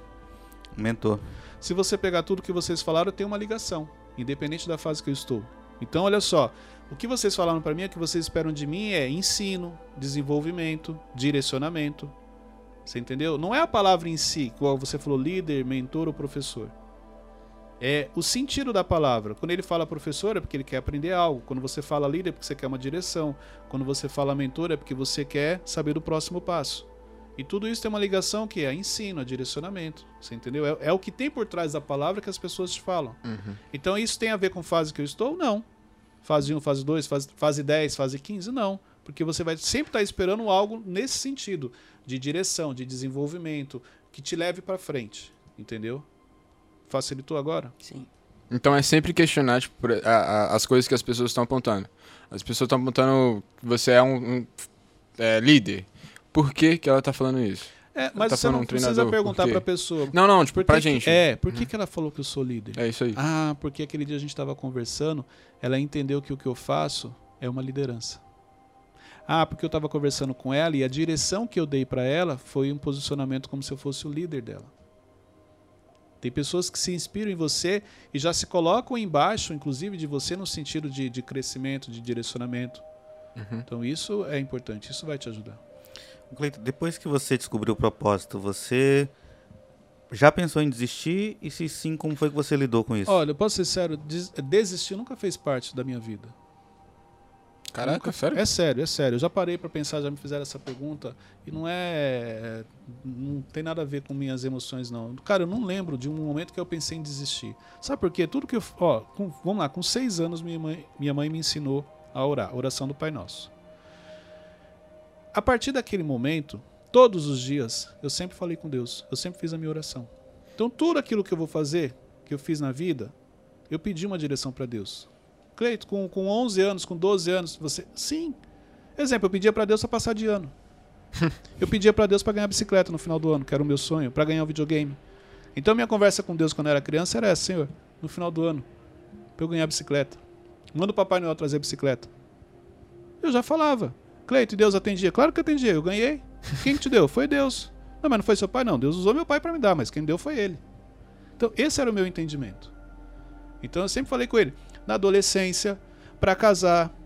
Mentor. Se você pegar tudo que vocês falaram, tem uma ligação, independente da fase que eu estou. Então, olha só, o que vocês falaram para mim é que vocês esperam de mim é ensino, desenvolvimento, direcionamento. Você entendeu? Não é a palavra em si, igual você falou líder, mentor ou professor. É o sentido da palavra. Quando ele fala professor é porque ele quer aprender algo. Quando você fala líder é porque você quer uma direção. Quando você fala mentor é porque você quer saber do próximo passo. E tudo isso tem uma ligação que é ensino, é direcionamento. Você entendeu? É, é o que tem por trás da palavra que as pessoas te falam. Uhum. Então isso tem a ver com fase que eu estou? Não. Fase 1, fase 2, fase, fase 10, fase 15? Não. Porque você vai sempre estar esperando algo nesse sentido, de direção, de desenvolvimento, que te leve para frente. Entendeu? Facilitou agora? Sim. Então é sempre questionar tipo, a- a- as coisas que as pessoas estão apontando. As pessoas estão apontando que você é um, um, é, líder. Por que, que ela tá falando isso? É, mas Tá você não um precisa perguntar por quê? para a pessoa. Não, não, tipo, pra que gente. É, por que, que ela falou que eu sou líder? É isso aí. Ah, porque aquele dia a gente estava conversando, ela entendeu que o que eu faço é uma liderança. Ah, porque eu estava conversando com ela e a direção que eu dei para ela foi um posicionamento como se eu fosse o líder dela. Tem pessoas que se inspiram em você e já se colocam embaixo, inclusive, de você no sentido de, de crescimento, de direcionamento. Uhum. Então isso é importante, isso vai te ajudar. Cleiton, depois que você descobriu o propósito, você já pensou em desistir? E se sim, como foi que você lidou com isso? Olha, eu posso ser sério, des- desistir nunca fez parte da minha vida. Caraca, Nunca- sério? É sério, é sério. Eu já parei pra pensar, já me fizeram essa pergunta e não é, não tem nada a ver com minhas emoções não. Cara, eu não lembro de um momento que eu pensei em desistir. Sabe por quê? Tudo que eu, ó, com- vamos lá, com seis anos minha mãe, minha mãe me ensinou a orar, a oração do Pai Nosso. A partir daquele momento, todos os dias, eu sempre falei com Deus, eu sempre fiz a minha oração. Então tudo aquilo que eu vou fazer, que eu fiz na vida, eu pedi uma direção para Deus. Cleito, com, com 11 anos, com 12 anos, você. Sim. Exemplo, eu pedia para Deus para passar de ano. *laughs* eu pedia para Deus para ganhar bicicleta no final do ano, que era o meu sonho, para ganhar um videogame. Então minha conversa com Deus quando eu era criança era essa, Senhor, no final do ano, para eu ganhar bicicleta. Manda o Papai Noel trazer a bicicleta. Eu já falava. Cleito, Deus atendia? Claro que atendia, eu ganhei. Quem que te deu? Foi Deus. Não, mas não foi seu pai, não. Deus usou meu pai para me dar, mas quem deu foi ele. Então, esse era o meu entendimento. Então, eu sempre falei com ele, na adolescência, para casar.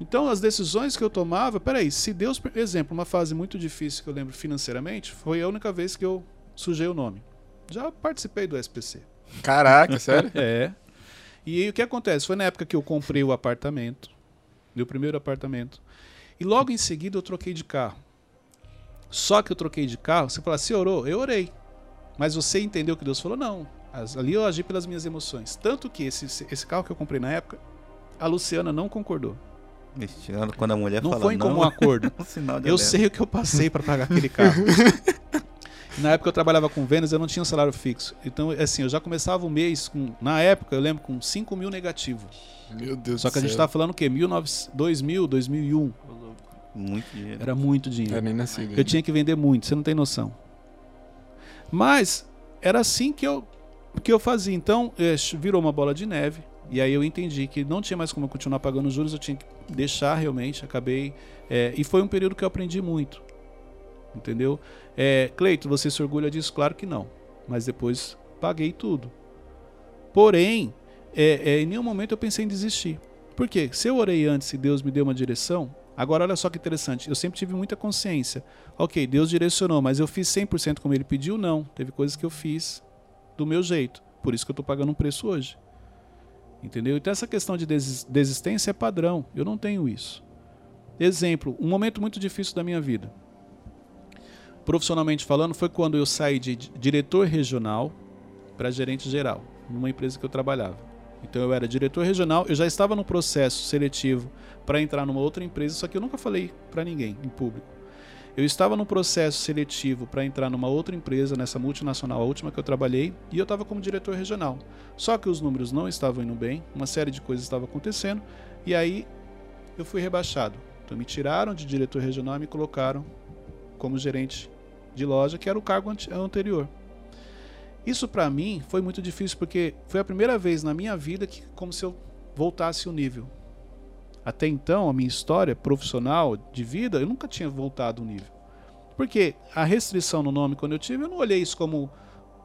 Então, as decisões que eu tomava, peraí, se Deus, por exemplo, uma fase muito difícil que eu lembro financeiramente, foi a única vez que eu sujei o nome. Já participei do SPC. Caraca, sério? *laughs* É. E aí, o que acontece? Foi na época que eu comprei o apartamento, meu primeiro apartamento. E logo em seguida eu troquei de carro. Só que eu troquei de carro, você fala, você orou? Eu orei. Mas você entendeu o que Deus falou? Não. As- Ali eu agi pelas minhas emoções. Tanto que esse, esse carro que eu comprei na época, a Luciana não concordou. Quando a mulher Não fala foi em não, comum *laughs* acordo. é um Eu alerta. sei o que eu passei para pagar aquele carro. *laughs* na época eu trabalhava com vendas, eu não tinha um salário fixo. Então, assim, eu já começava o mês com, na época, eu lembro, com 5 mil negativo. Meu Deus Só do que a gente tá falando o quê? 1900, 2000, 2001. Ô, louco. Muito dinheiro. Era muito dinheiro. nem nascido. Eu tinha que vender muito, você não tem noção. Mas era assim que eu, que eu fazia. Então, eh, virou uma bola de neve. E aí eu entendi que não tinha mais como eu continuar pagando juros, eu tinha que deixar realmente. Acabei. eh, e foi um período que eu aprendi muito. Entendeu? É, Cleito, você se orgulha disso? Claro que não. Mas depois paguei tudo. Porém, é, é, em nenhum momento eu pensei em desistir. Por quê? Se eu orei antes e Deus me deu uma direção, agora olha só que interessante, eu sempre tive muita consciência. Ok, Deus direcionou, mas eu fiz 100% como Ele pediu? Não. Teve coisas que eu fiz do meu jeito. Por isso que eu estou pagando um preço hoje. Entendeu? Então essa questão de desis- desistência é padrão. Eu não tenho isso. Exemplo, um momento muito difícil da minha vida. Profissionalmente falando, foi quando eu saí de di- diretor regional para gerente geral, numa empresa que eu trabalhava. Então eu era diretor regional, eu já estava no processo seletivo para entrar numa outra empresa, só que eu nunca falei para ninguém em público. Eu estava num processo seletivo para entrar numa outra empresa, nessa multinacional, a última que eu trabalhei, e eu estava como diretor regional. Só que os números não estavam indo bem, uma série de coisas estava acontecendo, e aí eu fui rebaixado. Então me tiraram de diretor regional e me colocaram como gerente de loja, que era o cargo anterior. Isso para mim foi muito difícil porque foi a primeira vez na minha vida que como se eu voltasse o nível. Até então, a minha história profissional de vida, eu nunca tinha voltado o nível. Porque a restrição no nome quando eu tive, eu não olhei isso como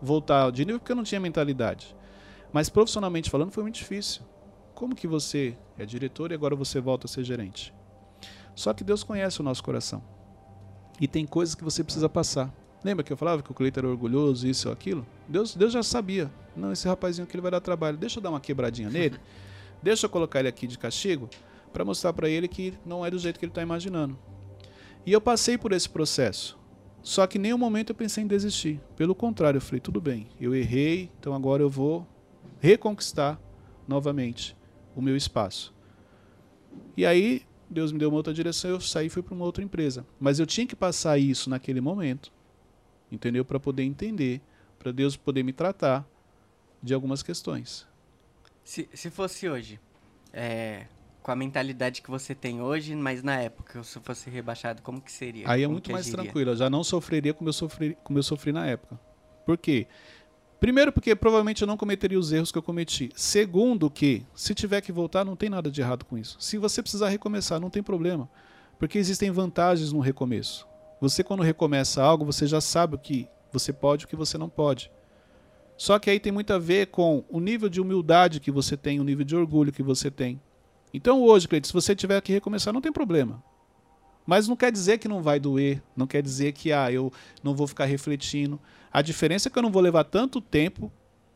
voltar de nível porque eu não tinha mentalidade. Mas profissionalmente falando foi muito difícil. Como que você é diretor e agora você volta a ser gerente? Só que Deus conhece o nosso coração. E tem coisas que você precisa passar. Lembra que eu falava que o Cleiton era orgulhoso, isso ou aquilo? Deus, Deus já sabia. Não, esse rapazinho aqui ele vai dar trabalho. Deixa eu dar uma quebradinha nele. *laughs* Deixa eu colocar ele aqui de castigo para mostrar para ele que não é do jeito que ele está imaginando. E eu passei por esse processo. Só que em nenhum momento eu pensei em desistir. Pelo contrário, eu falei, tudo bem, eu errei, então agora eu vou reconquistar novamente o meu espaço. E aí, Deus me deu uma outra direção, eu saí e fui para uma outra empresa. Mas eu tinha que passar isso naquele momento entendeu? Para poder entender, para Deus poder me tratar de algumas questões. Se, se fosse hoje, é, com a mentalidade que você tem hoje, mas na época, se fosse rebaixado, como que seria? Aí é como muito mais agiria? tranquilo, eu já não sofreria como eu sofri, como eu sofri na época. Por quê? Primeiro, porque provavelmente eu não cometeria os erros que eu cometi. Segundo, que se tiver que voltar, não tem nada de errado com isso. Se você precisar recomeçar, não tem problema. Porque existem vantagens no recomeço. Você, quando recomeça algo, você já sabe o que você pode e o que você não pode. Só que aí tem muito a ver com o nível de humildade que você tem, o nível de orgulho que você tem. Então hoje, Cleiton, se você tiver que recomeçar, não tem problema. Mas não quer dizer que não vai doer, não quer dizer que ah, eu não vou ficar refletindo. A diferença é que eu não vou levar tanto tempo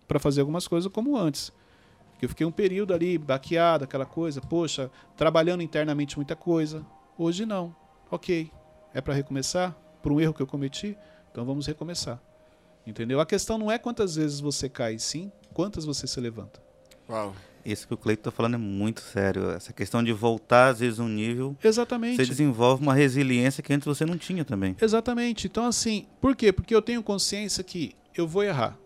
para fazer algumas coisas como antes. Eu fiquei um período ali baqueado, aquela coisa, poxa, trabalhando internamente muita coisa. Hoje não. Ok, é para recomeçar? Por um erro que eu cometi? Então vamos recomeçar. Entendeu? A questão não é quantas vezes você cai, sim quantas você se levanta. Uau. Isso que o Cleiton está falando é muito sério. Essa questão de voltar, às vezes, um nível. Exatamente. Você desenvolve uma resiliência que antes você não tinha também. Exatamente. Então, assim, por quê? Porque eu tenho consciência que eu vou errar.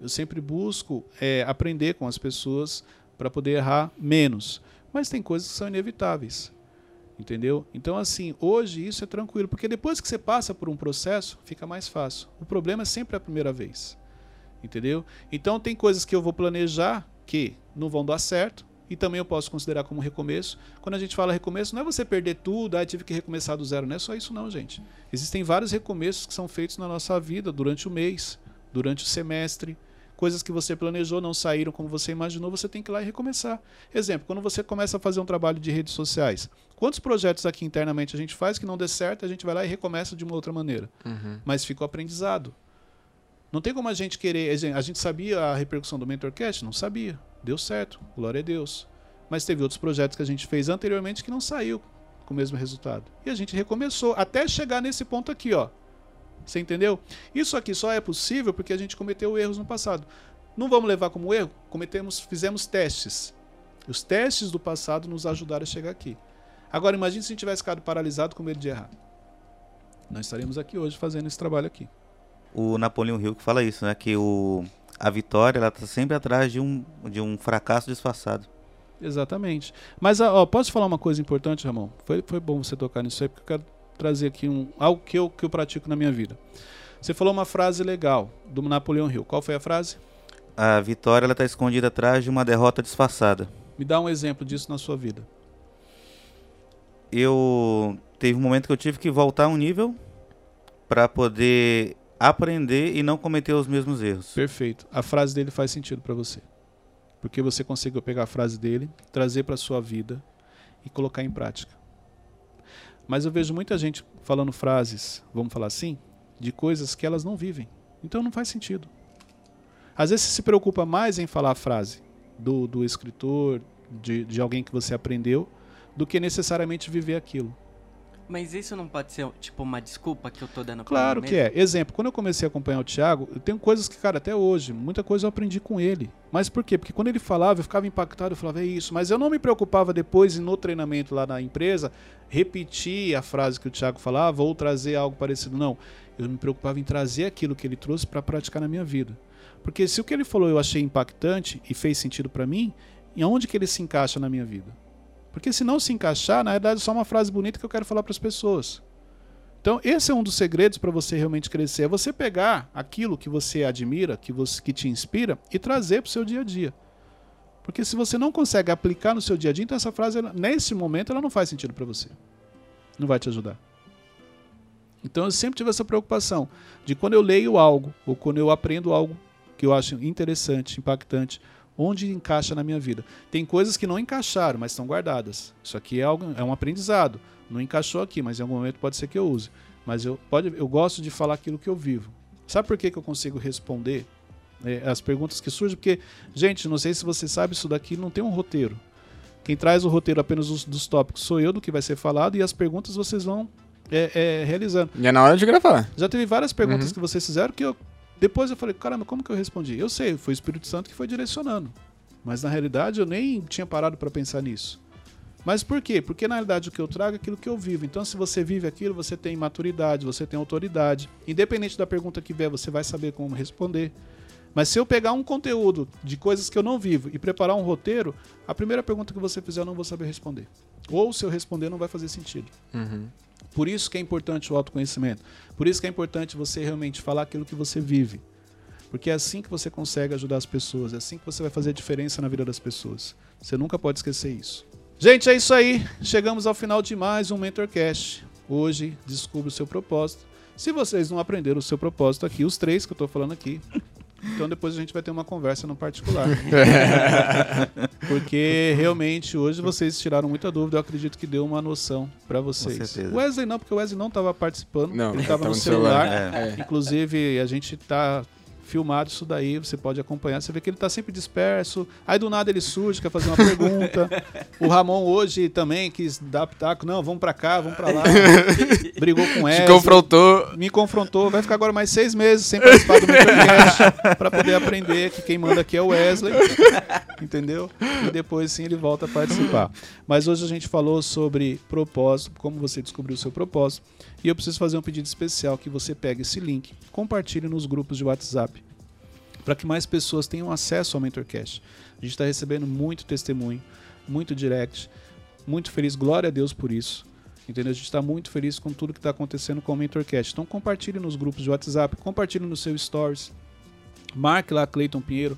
Eu sempre busco é, aprender com as pessoas para poder errar menos. Mas tem coisas que são inevitáveis. Entendeu? Então, assim, hoje isso é tranquilo, porque depois que você passa por um processo, fica mais fácil. O problema é sempre a primeira vez. Entendeu? Então, tem coisas que eu vou planejar que não vão dar certo, e também eu posso considerar como recomeço. Quando a gente fala recomeço, não é você perder tudo, ah, tive que recomeçar do zero, não é só isso, não, gente. Existem vários recomeços que são feitos na nossa vida durante o mês, durante o semestre coisas que você planejou não saíram como você imaginou, você tem que ir lá e recomeçar. Exemplo, quando você começa a fazer um trabalho de redes sociais, quantos projetos aqui internamente a gente faz que não dê certo, a gente vai lá e recomeça de uma outra maneira. Uhum. Mas fica o aprendizado. Não tem como a gente querer. A gente sabia a repercussão do MentorCast? Não sabia. Deu certo. Glória a Deus. Mas teve outros projetos que a gente fez anteriormente que não saiu com o mesmo resultado. E a gente recomeçou até chegar nesse ponto aqui, ó. Você entendeu? Isso aqui só é possível porque a gente cometeu erros no passado. Não vamos levar como erro? Cometemos, fizemos testes. Os testes do passado nos ajudaram a chegar aqui. Agora imagine se a gente tivesse ficado paralisado com medo de errar. Nós estaríamos aqui hoje fazendo esse trabalho aqui. O Napoleão Hill que fala isso, né? Que o, a vitória ela está sempre atrás de um, de um fracasso disfarçado. Exatamente. Mas ó, posso falar uma coisa importante, Ramon? Foi, foi bom você tocar nisso aí, porque eu quero trazer aqui um, algo que eu, que eu pratico na minha vida. Você falou uma frase legal do Napoleão Hill. Qual foi a frase? A vitória está escondida atrás de uma derrota disfarçada. Me dá um exemplo disso na sua vida. Eu teve um momento que eu tive que voltar um nível para poder aprender e não cometer os mesmos erros. Perfeito. A frase dele faz sentido para você. Porque você conseguiu pegar a frase dele, trazer para sua vida e colocar em prática. Mas eu vejo muita gente falando frases, vamos falar assim, de coisas que elas não vivem. Então não faz sentido. Às vezes você se preocupa mais em falar a frase do, do escritor, de, de alguém que você aprendeu, do que necessariamente viver aquilo. Mas isso não pode ser, tipo, uma desculpa que eu tô dando pra Claro que é. Exemplo, quando eu comecei a acompanhar o Thiago, eu tenho coisas que, cara, até hoje, muita coisa eu aprendi com ele. Mas por quê? Porque quando ele falava, eu ficava impactado, eu falava, é isso. Mas eu não me preocupava depois, no treinamento lá na empresa, repetir a frase que o Thiago falava ou trazer algo parecido. Não. Eu me preocupava em trazer aquilo que ele trouxe para praticar na minha vida. Porque se o que ele falou eu achei impactante e fez sentido para mim, em onde que ele se encaixa na minha vida? Porque se não se encaixar, na verdade é só uma frase bonita que eu quero falar para as pessoas. Então, esse é um dos segredos para você realmente crescer. É você pegar aquilo que você admira, que, você, que te inspira, e trazer para o seu dia a dia. Porque se você não consegue aplicar no seu dia a dia, então essa frase, ela- nesse momento, ela não faz sentido para você. Não vai te ajudar. Então, eu sempre tive essa preocupação de quando eu leio algo, ou quando eu aprendo algo que eu acho interessante, impactante, onde encaixa na minha vida. Tem coisas que não encaixaram, mas estão guardadas. Isso aqui é, algo, é um aprendizado. Não encaixou aqui, mas em algum momento pode ser que eu use. Mas eu, pode, eu gosto de falar aquilo que eu vivo. Sabe por que, que eu consigo responder é, as perguntas que surgem? Porque, gente, não sei se você sabe, isso daqui não tem um roteiro. Quem traz o roteiro apenas dos, dos tópicos sou eu, do que vai ser falado, e as perguntas vocês vão é, é, realizando. E é na hora de gravar. Já teve várias perguntas Uhum. que vocês fizeram que eu depois eu falei, caramba, como que eu respondi? Eu sei, foi o Espírito Santo que foi direcionando. Mas na realidade eu nem tinha parado para pensar nisso. Mas por quê? Porque na realidade o que eu trago é aquilo que eu vivo. Então se você vive aquilo, você tem maturidade, você tem autoridade. Independente da pergunta que vier, você vai saber como responder. Mas se eu pegar um conteúdo de coisas que eu não vivo e preparar um roteiro, a primeira pergunta que você fizer eu não vou saber responder. Ou se eu responder não vai fazer sentido. Uhum. Por isso que é importante o autoconhecimento. Por isso que é importante você realmente falar aquilo que você vive. Porque é assim que você consegue ajudar as pessoas, é assim que você vai fazer a diferença na vida das pessoas. Você nunca pode esquecer isso. Gente, é isso aí. Chegamos ao final de mais um Mentorcast. Hoje, descubra o seu propósito. Se vocês não aprenderam o seu propósito aqui, os três que eu estou falando aqui, então depois a gente vai ter uma conversa no particular. *laughs* Porque realmente hoje vocês tiraram muita dúvida, eu acredito que deu uma noção para vocês. certeza. O Wesley não, porque o Wesley não estava participando, Não, ele estava tava no no celular. celular. É. Inclusive, a gente tá filmado isso daí, você pode acompanhar. Você vê que ele tá sempre disperso. Aí do nada ele surge, quer fazer uma pergunta. o Ramon hoje também quis dar pitaco. Não, vamos pra cá, vamos pra lá. *laughs* Brigou com ela. confrontou. Me confrontou. Vai ficar agora mais seis meses sem participar do Mentorcast pra poder aprender que quem manda aqui é o Wesley. Entendeu? E depois sim ele volta a participar. Mas hoje a gente falou sobre propósito, como você descobriu o seu propósito. E eu preciso fazer um pedido especial que você pegue esse link, compartilhe nos grupos de WhatsApp, para que mais pessoas tenham acesso ao Mentorcast. A gente está recebendo muito testemunho, muito direct, muito feliz, glória a Deus por isso. Entendeu? A gente está muito feliz com tudo que está acontecendo com o Mentorcast. Então compartilhe nos grupos de WhatsApp, compartilhe no seu stories, marque lá Cleiton Pinheiro,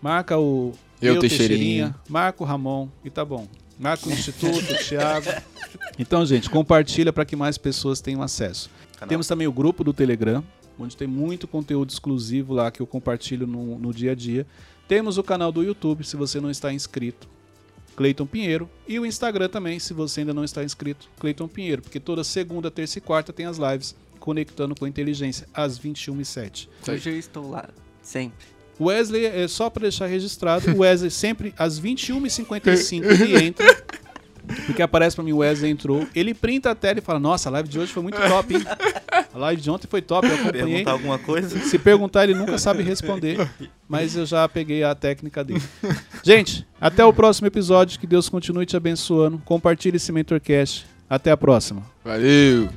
marca o Eu, Teixeirinha. marca o Ramon e tá bom. Marca o Instituto, o Thiago. *laughs* Então, gente, compartilha para que mais pessoas tenham acesso. Canal. Temos também o grupo do Telegram, onde tem muito conteúdo exclusivo lá que eu compartilho no, no dia a dia. Temos o canal do YouTube, se você não está inscrito, Cleiton Pinheiro. E o Instagram também, se você ainda não está inscrito, Cleiton Pinheiro. Porque toda segunda, terça e quarta tem as lives conectando com a inteligência, às 21h07. Hoje eu estou lá, sempre. Wesley, é só para deixar registrado, o Wesley sempre às 21h55 ele entra. Porque aparece pra mim, o Wesley entrou, ele printa a tela e fala: Nossa, a live de hoje foi muito top, hein? A live de ontem foi top, eu acompanhei. Perguntar alguma coisa? Se perguntar, ele nunca sabe responder, mas eu já peguei a técnica dele. Gente, até o próximo episódio, que Deus continue te abençoando. Compartilhe esse Mentorcast. Até a próxima. Valeu.